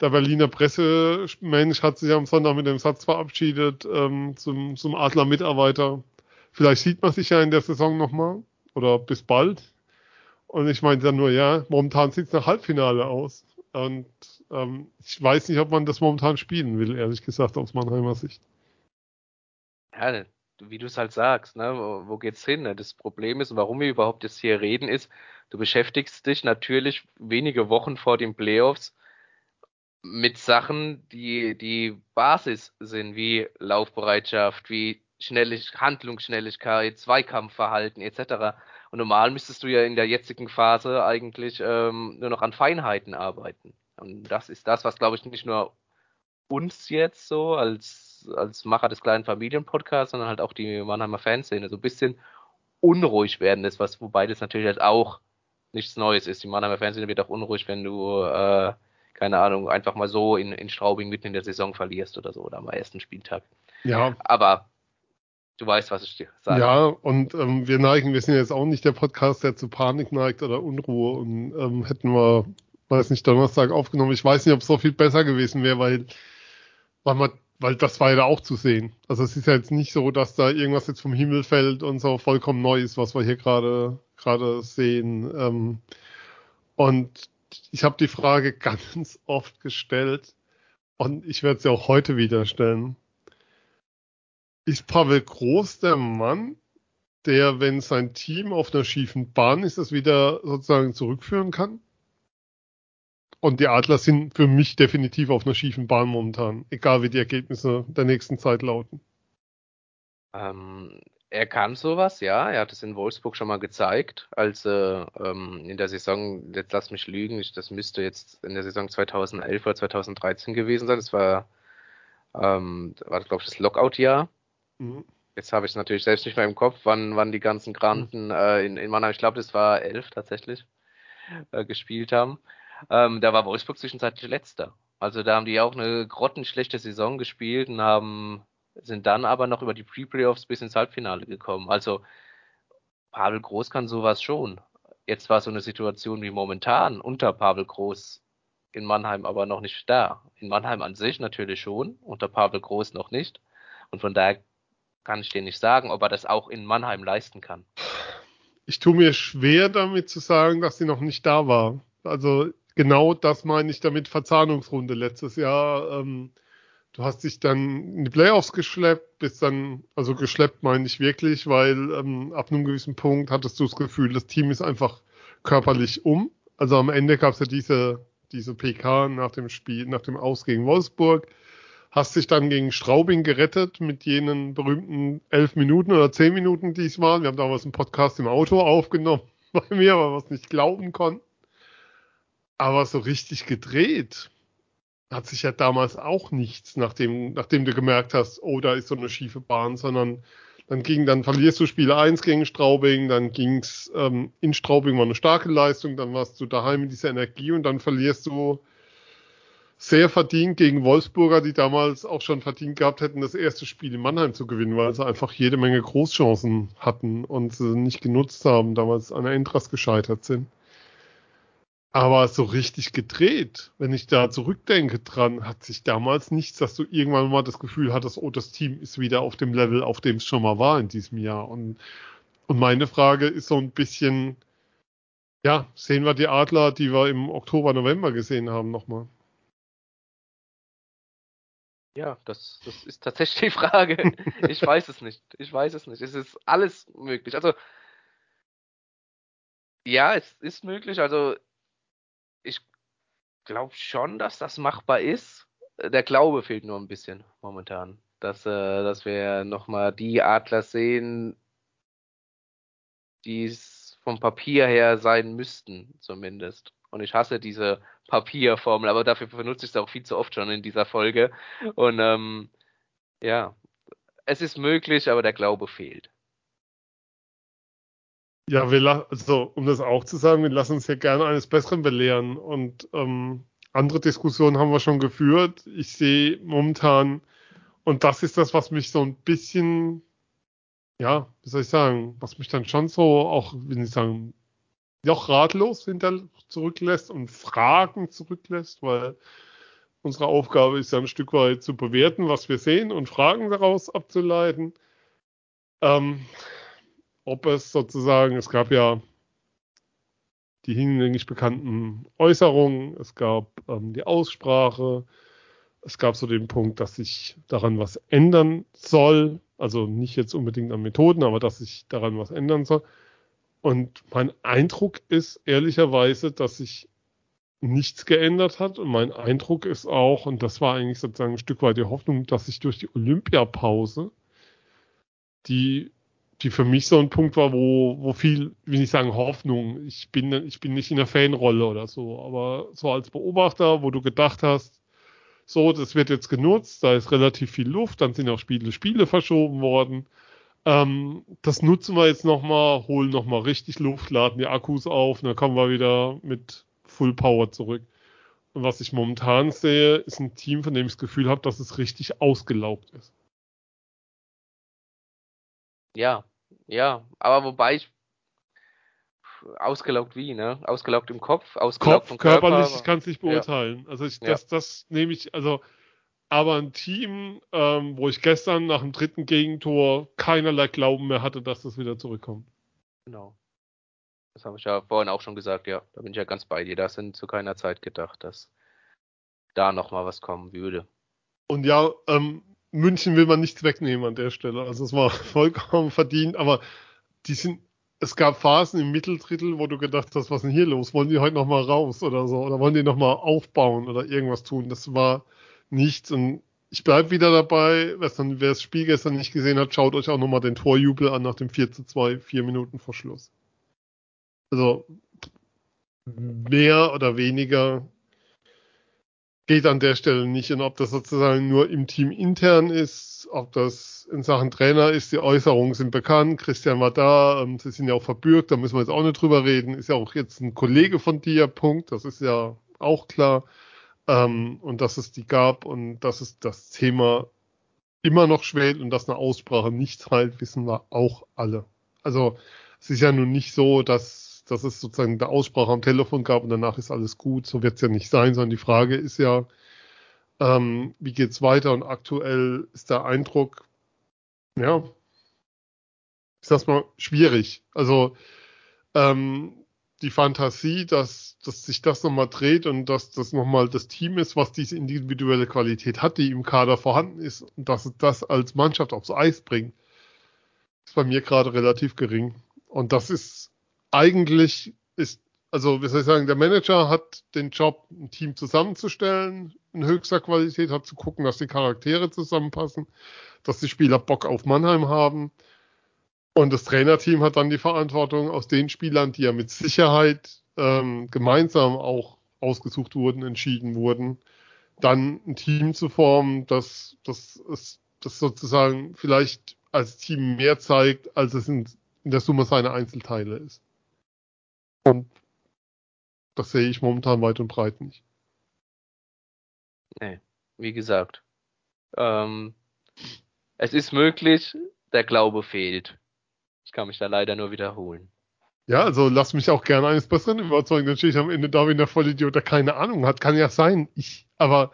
der Berliner Pressemensch hat sich am Sonntag mit dem Satz verabschiedet ähm, zum, zum Adler-Mitarbeiter. Vielleicht sieht man sich ja in der Saison nochmal oder bis bald. Und ich meinte dann nur, ja, momentan sieht es nach Halbfinale aus. Und ähm, ich weiß nicht, ob man das momentan spielen will, ehrlich gesagt, aus Mannheimer Sicht. Ja, wie du es halt sagst, ne? wo, wo geht's hin? Ne? Das Problem ist, warum wir überhaupt jetzt hier reden, ist, du beschäftigst dich natürlich wenige Wochen vor den Playoffs mit Sachen, die die Basis sind, wie Laufbereitschaft, wie Schnellig Handlungsschnelligkeit, Zweikampfverhalten etc. Und normal müsstest du ja in der jetzigen Phase eigentlich ähm, nur noch an Feinheiten arbeiten. Und das ist das, was glaube ich nicht nur uns jetzt so als, als Macher des kleinen Familienpodcasts, sondern halt auch die Mannheimer Fanszene so ein bisschen unruhig werden ist, was, wobei das natürlich halt auch nichts Neues ist. Die Mannheimer Fanszene wird auch unruhig, wenn du, äh, keine Ahnung, einfach mal so in, in Straubing mitten in der Saison verlierst oder so, oder am ersten Spieltag. Ja. Aber du weißt, was ich dir sage. Ja, und ähm, wir neigen, wir sind jetzt auch nicht der Podcast, der zu Panik neigt oder Unruhe und ähm, hätten wir, weiß nicht, Donnerstag aufgenommen. Ich weiß nicht, ob es so viel besser gewesen wäre, weil, weil man weil das war ja auch zu sehen. Also es ist ja jetzt nicht so, dass da irgendwas jetzt vom Himmel fällt und so vollkommen neu ist, was wir hier gerade gerade sehen. Ähm, und ich habe die Frage ganz oft gestellt und ich werde sie auch heute wieder stellen. Ist Pavel Groß der Mann, der, wenn sein Team auf einer schiefen Bahn ist, das wieder sozusagen zurückführen kann? Und die Adler sind für mich definitiv auf einer schiefen Bahn momentan, egal wie die Ergebnisse der nächsten Zeit lauten. Ähm, er kann sowas, ja. Er hat es in Wolfsburg schon mal gezeigt, als äh, ähm, in der Saison, jetzt lass mich lügen, ich, das müsste jetzt in der Saison 2011 oder 2013 gewesen sein. Das war, ähm, war glaube ich, das Lockout-Jahr. Mhm. Jetzt habe ich es natürlich selbst nicht mehr im Kopf, wann, wann die ganzen Granten mhm. äh, in, in Mannheim, ich glaube, das war elf tatsächlich, äh, gespielt haben. Ähm, da war Wolfsburg zwischenzeitlich letzter. Also da haben die auch eine grottenschlechte Saison gespielt und haben, sind dann aber noch über die Pre-Playoffs bis ins Halbfinale gekommen. Also Pavel Groß kann sowas schon. Jetzt war so eine Situation wie momentan unter Pavel Groß in Mannheim aber noch nicht da. In Mannheim an sich natürlich schon, unter Pavel Groß noch nicht. Und von daher kann ich dir nicht sagen, ob er das auch in Mannheim leisten kann. Ich tue mir schwer damit zu sagen, dass sie noch nicht da war. Also genau das meine ich damit Verzahnungsrunde letztes Jahr. Ähm, du hast dich dann in die Playoffs geschleppt, bist dann, also geschleppt meine ich wirklich, weil ähm, ab einem gewissen Punkt hattest du das Gefühl, das Team ist einfach körperlich um. Also am Ende gab es ja diese, diese PK nach dem Spiel, nach dem Aus gegen Wolfsburg. Hast dich dann gegen Straubing gerettet mit jenen berühmten elf Minuten oder zehn Minuten diesmal. Wir haben damals einen Podcast im Auto aufgenommen bei mir, weil wir es nicht glauben konnten. Aber so richtig gedreht hat sich ja damals auch nichts, nachdem, nachdem du gemerkt hast, oh, da ist so eine schiefe Bahn, sondern dann ging, dann verlierst du Spiel 1 gegen Straubing, dann ging's ähm, in Straubing war eine starke Leistung, dann warst du daheim mit dieser Energie und dann verlierst du sehr verdient gegen Wolfsburger, die damals auch schon verdient gehabt hätten, das erste Spiel in Mannheim zu gewinnen, weil sie einfach jede Menge Großchancen hatten und sie nicht genutzt haben, damals an der Endras gescheitert sind. Aber so richtig gedreht, wenn ich da zurückdenke dran, hat sich damals nichts, dass du irgendwann mal das Gefühl hattest, oh, das Team ist wieder auf dem Level, auf dem es schon mal war in diesem Jahr. Und, und meine Frage ist so ein bisschen, ja, sehen wir die Adler, die wir im Oktober, November gesehen haben, nochmal? Ja, das, das ist tatsächlich die Frage. Ich weiß es nicht. Ich weiß es nicht. Es ist alles möglich. Also, ja, es ist möglich. Also, ich glaube schon, dass das machbar ist. Der Glaube fehlt nur ein bisschen momentan. Dass, äh, dass wir nochmal die Adler sehen, die es vom Papier her sein müssten, zumindest. Und ich hasse diese Papierformel, aber dafür benutze ich es auch viel zu oft schon in dieser Folge. Und ähm, ja, es ist möglich, aber der Glaube fehlt. Ja, wir also um das auch zu sagen, wir lassen uns ja gerne eines Besseren belehren und ähm, andere Diskussionen haben wir schon geführt. Ich sehe momentan, und das ist das, was mich so ein bisschen, ja, wie soll ich sagen, was mich dann schon so auch, wie ich sagen, noch ratlos hinter zurücklässt und Fragen zurücklässt, weil Unsere Aufgabe ist ja ein Stück weit zu bewerten, was wir sehen und Fragen daraus abzuleiten. Ähm, ob es sozusagen, es gab ja die hinlänglich bekannten Äußerungen, es gab ähm, die Aussprache, es gab so den Punkt, dass sich daran was ändern soll, also nicht jetzt unbedingt an Methoden, aber dass sich daran was ändern soll. Und mein Eindruck ist ehrlicherweise, dass sich nichts geändert hat. Und mein Eindruck ist auch, und das war eigentlich sozusagen ein Stück weit die Hoffnung, dass sich durch die Olympiapause, die, die für mich so ein Punkt war, wo, wo viel, ich sagen, Hoffnung, ich bin, ich bin nicht in der Fanrolle oder so, aber so als Beobachter, wo du gedacht hast, so, das wird jetzt genutzt, da ist relativ viel Luft, dann sind auch Spiele, Spiele verschoben worden. Ähm, das nutzen wir jetzt nochmal, holen nochmal richtig Luft, laden die Akkus auf, und dann kommen wir wieder mit Full Power zurück. Und was ich momentan sehe, ist ein Team, von dem ich das Gefühl habe, dass es richtig ausgelaugt ist. Ja, ja, aber wobei ich ausgelaugt wie, ne? Ausgelaugt im Kopf, ausgelaugt Kopf, vom Körper. körperlich, ich kann es nicht beurteilen. Ja. Also ich, das, das nehme ich, also aber ein Team, ähm, wo ich gestern nach dem dritten Gegentor keinerlei Glauben mehr hatte, dass das wieder zurückkommt. Genau. Das habe ich ja vorhin auch schon gesagt, ja. Da bin ich ja ganz bei dir. Da sind zu keiner Zeit gedacht, dass da nochmal was kommen würde. Und ja, ähm, München will man nichts wegnehmen an der Stelle. Also es war vollkommen verdient, aber die sind, es gab Phasen im Mitteldrittel, wo du gedacht hast, was ist denn hier los? Wollen die heute nochmal raus oder so? Oder wollen die nochmal aufbauen oder irgendwas tun? Das war nichts und ich bleibe wieder dabei, wer das Spiel gestern nicht gesehen hat, schaut euch auch nochmal den Torjubel an nach dem 4 zu 2, vier Minuten vor Schluss. Also mehr oder weniger geht an der Stelle nicht. Und ob das sozusagen nur im Team intern ist, ob das in Sachen Trainer ist, die Äußerungen sind bekannt. Christian war da, ähm, sie sind ja auch verbürgt, da müssen wir jetzt auch nicht drüber reden. Ist ja auch jetzt ein Kollege von dir, Punkt. Das ist ja auch klar. Ähm, und dass es die gab und dass es das Thema immer noch schwelt und dass eine Aussprache nichts halt, wissen wir auch alle. Also es ist ja nun nicht so, dass dass es sozusagen eine Aussprache am Telefon gab und danach ist alles gut. So wird es ja nicht sein, sondern die Frage ist ja, ähm, wie geht's weiter? Und aktuell ist der Eindruck, ja, ist das mal schwierig. Also ähm, die Fantasie, dass, dass sich das nochmal dreht und dass das nochmal das Team ist, was diese individuelle Qualität hat, die im Kader vorhanden ist und dass es das als Mannschaft aufs Eis bringt, ist bei mir gerade relativ gering. Und das ist eigentlich ist, also wie soll ich sagen, der Manager hat den Job, ein Team zusammenzustellen in höchster Qualität, hat zu gucken, dass die Charaktere zusammenpassen, dass die Spieler Bock auf Mannheim haben. Und das Trainerteam hat dann die Verantwortung, aus den Spielern, die ja mit Sicherheit ähm, gemeinsam auch ausgesucht wurden, entschieden wurden, dann ein Team zu formen, das, das, das sozusagen vielleicht als Team mehr zeigt, als es in, in der Summe seiner Einzelteile ist. Und das sehe ich momentan weit und breit nicht. Nee, wie gesagt. Ähm, es ist möglich, der Glaube fehlt. Ich kann mich da leider nur wiederholen. Ja, also lass mich auch gerne eines Besseren überzeugen. Dann stehe ich am Ende da wie der Vollidiot, der keine Ahnung hat. Kann ja sein. Ich, aber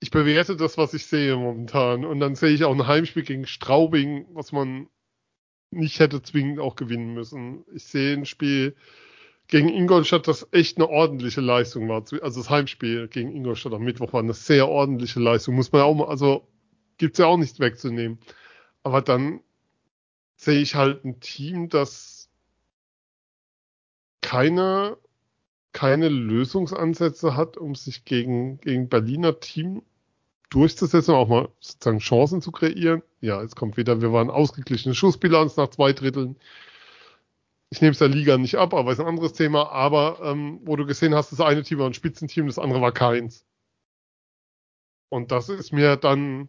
ich bewerte das, was ich sehe momentan. Und dann sehe ich auch ein Heimspiel gegen Straubing, was man nicht hätte zwingend auch gewinnen müssen. Ich sehe ein Spiel gegen Ingolstadt, das echt eine ordentliche Leistung war. Also das Heimspiel gegen Ingolstadt am Mittwoch war eine sehr ordentliche Leistung. Muss man auch mal, also gibt's ja auch nichts wegzunehmen. Aber dann sehe ich halt ein Team, das keine, keine Lösungsansätze hat, um sich gegen, gegen Berliner Team durchzusetzen, auch mal sozusagen Chancen zu kreieren. Ja, jetzt kommt wieder, wir waren ausgeglichene Schussbilanz nach zwei Dritteln. Ich nehme es der Liga nicht ab, aber ist ein anderes Thema. Aber ähm, wo du gesehen hast, das eine Team war ein Spitzenteam, das andere war keins. Und das ist mir dann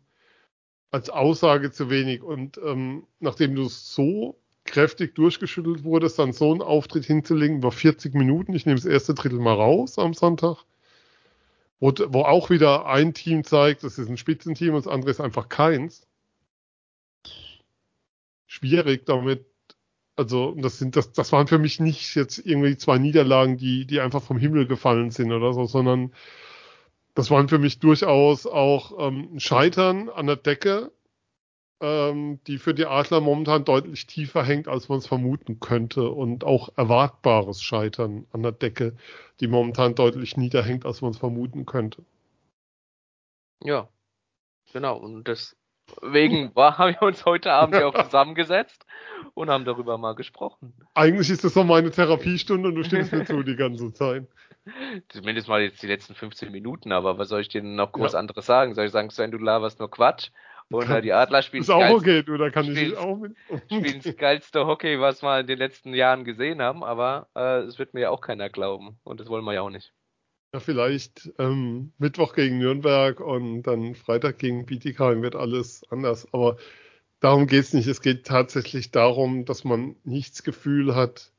als Aussage zu wenig. Und ähm, nachdem du so kräftig durchgeschüttelt wurdest, dann so einen Auftritt hinzulegen über 40 Minuten, ich nehme das erste Drittel mal raus am Sonntag, wo, wo auch wieder ein Team zeigt, das ist ein Spitzenteam und das andere ist einfach keins. Schwierig damit. Also, das sind, das, das waren für mich nicht jetzt irgendwie zwei Niederlagen, die, die einfach vom Himmel gefallen sind oder so, sondern das waren für mich durchaus auch ähm, Scheitern an der Decke, ähm, die für die Adler momentan deutlich tiefer hängt, als man es vermuten könnte. Und auch erwartbares Scheitern an der Decke, die momentan deutlich niederhängt, als man es vermuten könnte. Ja, genau. Und deswegen war, haben wir uns heute Abend ja auch zusammengesetzt und haben darüber mal gesprochen. Eigentlich ist das so meine Therapiestunde und du stimmst mir zu die ganze Zeit. Zumindest mal jetzt die letzten 15 Minuten, aber was soll ich dir noch groß ja. anderes sagen? Soll ich sagen, Sven, du laberst nur Quatsch? Und äh, die Adler spielen. Ist auch okay, du, da kann ich auch mit. spielen das geilste Hockey, was wir in den letzten Jahren gesehen haben, aber äh, es wird mir ja auch keiner glauben. Und das wollen wir ja auch nicht. Ja, vielleicht ähm, Mittwoch gegen Nürnberg und dann Freitag gegen Bietigheim wird alles anders. Aber darum geht es nicht. Es geht tatsächlich darum, dass man nicht das Gefühl hat,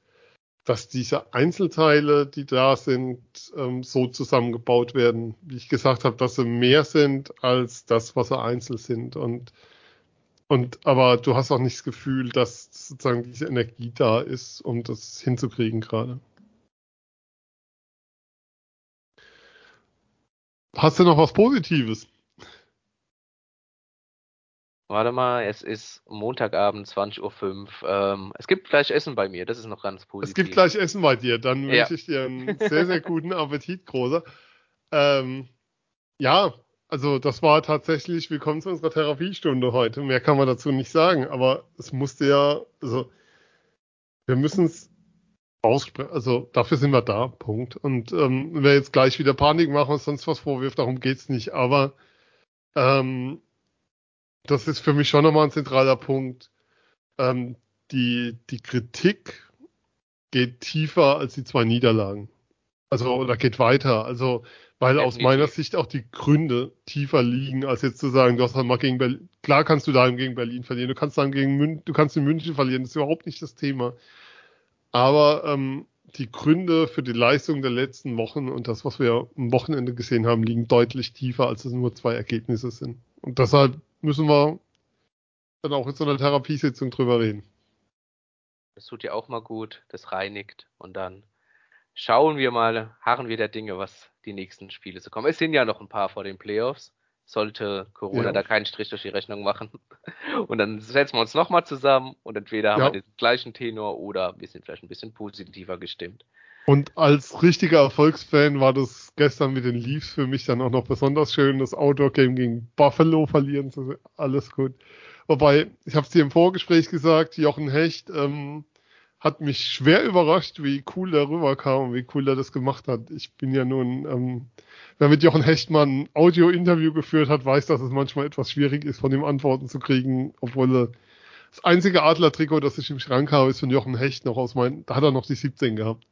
dass diese Einzelteile, die da sind, ähm, so zusammengebaut werden, wie ich gesagt habe, dass sie mehr sind als das, was sie einzeln sind. Und, und aber du hast auch nicht das Gefühl, dass sozusagen diese Energie da ist, um das hinzukriegen gerade. Hast du noch was Positives? Warte mal, es ist Montagabend, 20.05 Uhr. Ähm, es gibt gleich Essen bei mir, das ist noch ganz positiv. Es gibt gleich Essen bei dir, dann ja. wünsche ich dir einen sehr, sehr guten Appetit, Großer. Ähm, ja, also das war tatsächlich, willkommen zu unserer Therapiestunde heute. Mehr kann man dazu nicht sagen, aber es musste ja, also wir müssen es aussprechen, also dafür sind wir da, Punkt. Und ähm, wer jetzt gleich wieder Panik machen und sonst was vorwirft, darum geht's nicht, aber ähm, das ist für mich schon nochmal ein zentraler Punkt. Ähm, die, die Kritik geht tiefer als die zwei Niederlagen. Also, oder geht weiter. Also, weil aus meiner Sicht auch die Gründe tiefer liegen, als jetzt zu sagen, du hast halt mal gegen Berlin, klar kannst du daheim gegen Berlin verlieren, du kannst dann gegen Mün du kannst in München verlieren, das ist überhaupt nicht das Thema. Aber ähm, die Gründe für die Leistung der letzten Wochen und das, was wir am Wochenende gesehen haben, liegen deutlich tiefer, als es nur zwei Ergebnisse sind. Und deshalb müssen wir dann auch in so einer Therapiesitzung drüber reden. Das tut ja auch mal gut, das reinigt und dann schauen wir mal, harren wir der Dinge, was die nächsten Spiele so kommen. Es sind ja noch ein paar vor den Playoffs. Sollte Corona ja. da keinen Strich durch die Rechnung machen. Und dann setzen wir uns nochmal zusammen und entweder haben ja. wir den gleichen Tenor oder wir sind vielleicht ein bisschen positiver gestimmt. Und als richtiger Erfolgsfan war das gestern mit den Leafs für mich dann auch noch besonders schön, das Outdoor-Game gegen Buffalo verlieren zu. Alles gut. Wobei, ich habe es dir im Vorgespräch gesagt, Jochen Hecht ähm, hat mich schwer überrascht, wie cool der rüberkam und wie cool er das gemacht hat. Ich bin ja nun, ähm, wer mit Jochen Hecht mal ein Audio-Interview geführt hat, weiß, dass es manchmal etwas schwierig ist, von ihm Antworten zu kriegen, obwohl er das einzige Adler-Trikot, das ich im Schrank habe, ist von Jochen Hecht noch aus meinem, da hat er noch die 17 gehabt.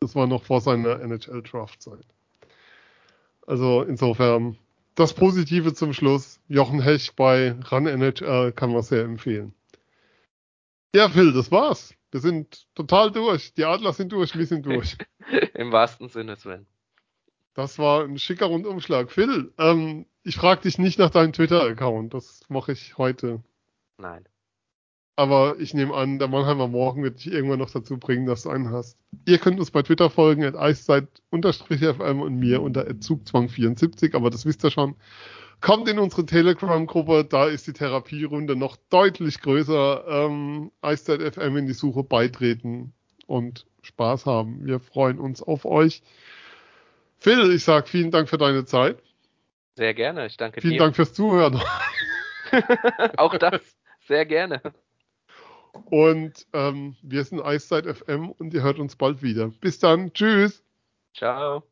Das war noch vor seiner NHL-Draft-Zeit. Also insofern das Positive zum Schluss. Jochen Hech bei Run NHL kann man sehr empfehlen. Ja, Phil, das war's. Wir sind total durch. Die Adler sind durch, wir sind durch. Im wahrsten Sinne, Sven. Das war ein schicker Rundumschlag. Phil, ähm, ich frage dich nicht nach deinem Twitter-Account. Das mache ich heute. Nein. Aber ich nehme an, der Mannheimer Morgen wird dich irgendwann noch dazu bringen, dass du einen hast. Ihr könnt uns bei Twitter folgen, at eiszeit-fm und mir unter zugzwang74, aber das wisst ihr schon. Kommt in unsere Telegram-Gruppe, da ist die Therapierunde noch deutlich größer. Ähm, Eiszeit FM in die Suche beitreten und Spaß haben. Wir freuen uns auf euch. Phil, ich sag vielen Dank für deine Zeit. Sehr gerne, ich danke vielen dir. Vielen Dank fürs Zuhören. Auch das, sehr gerne. Und ähm, wir sind Eiszeit FM und ihr hört uns bald wieder. Bis dann. Tschüss. Ciao.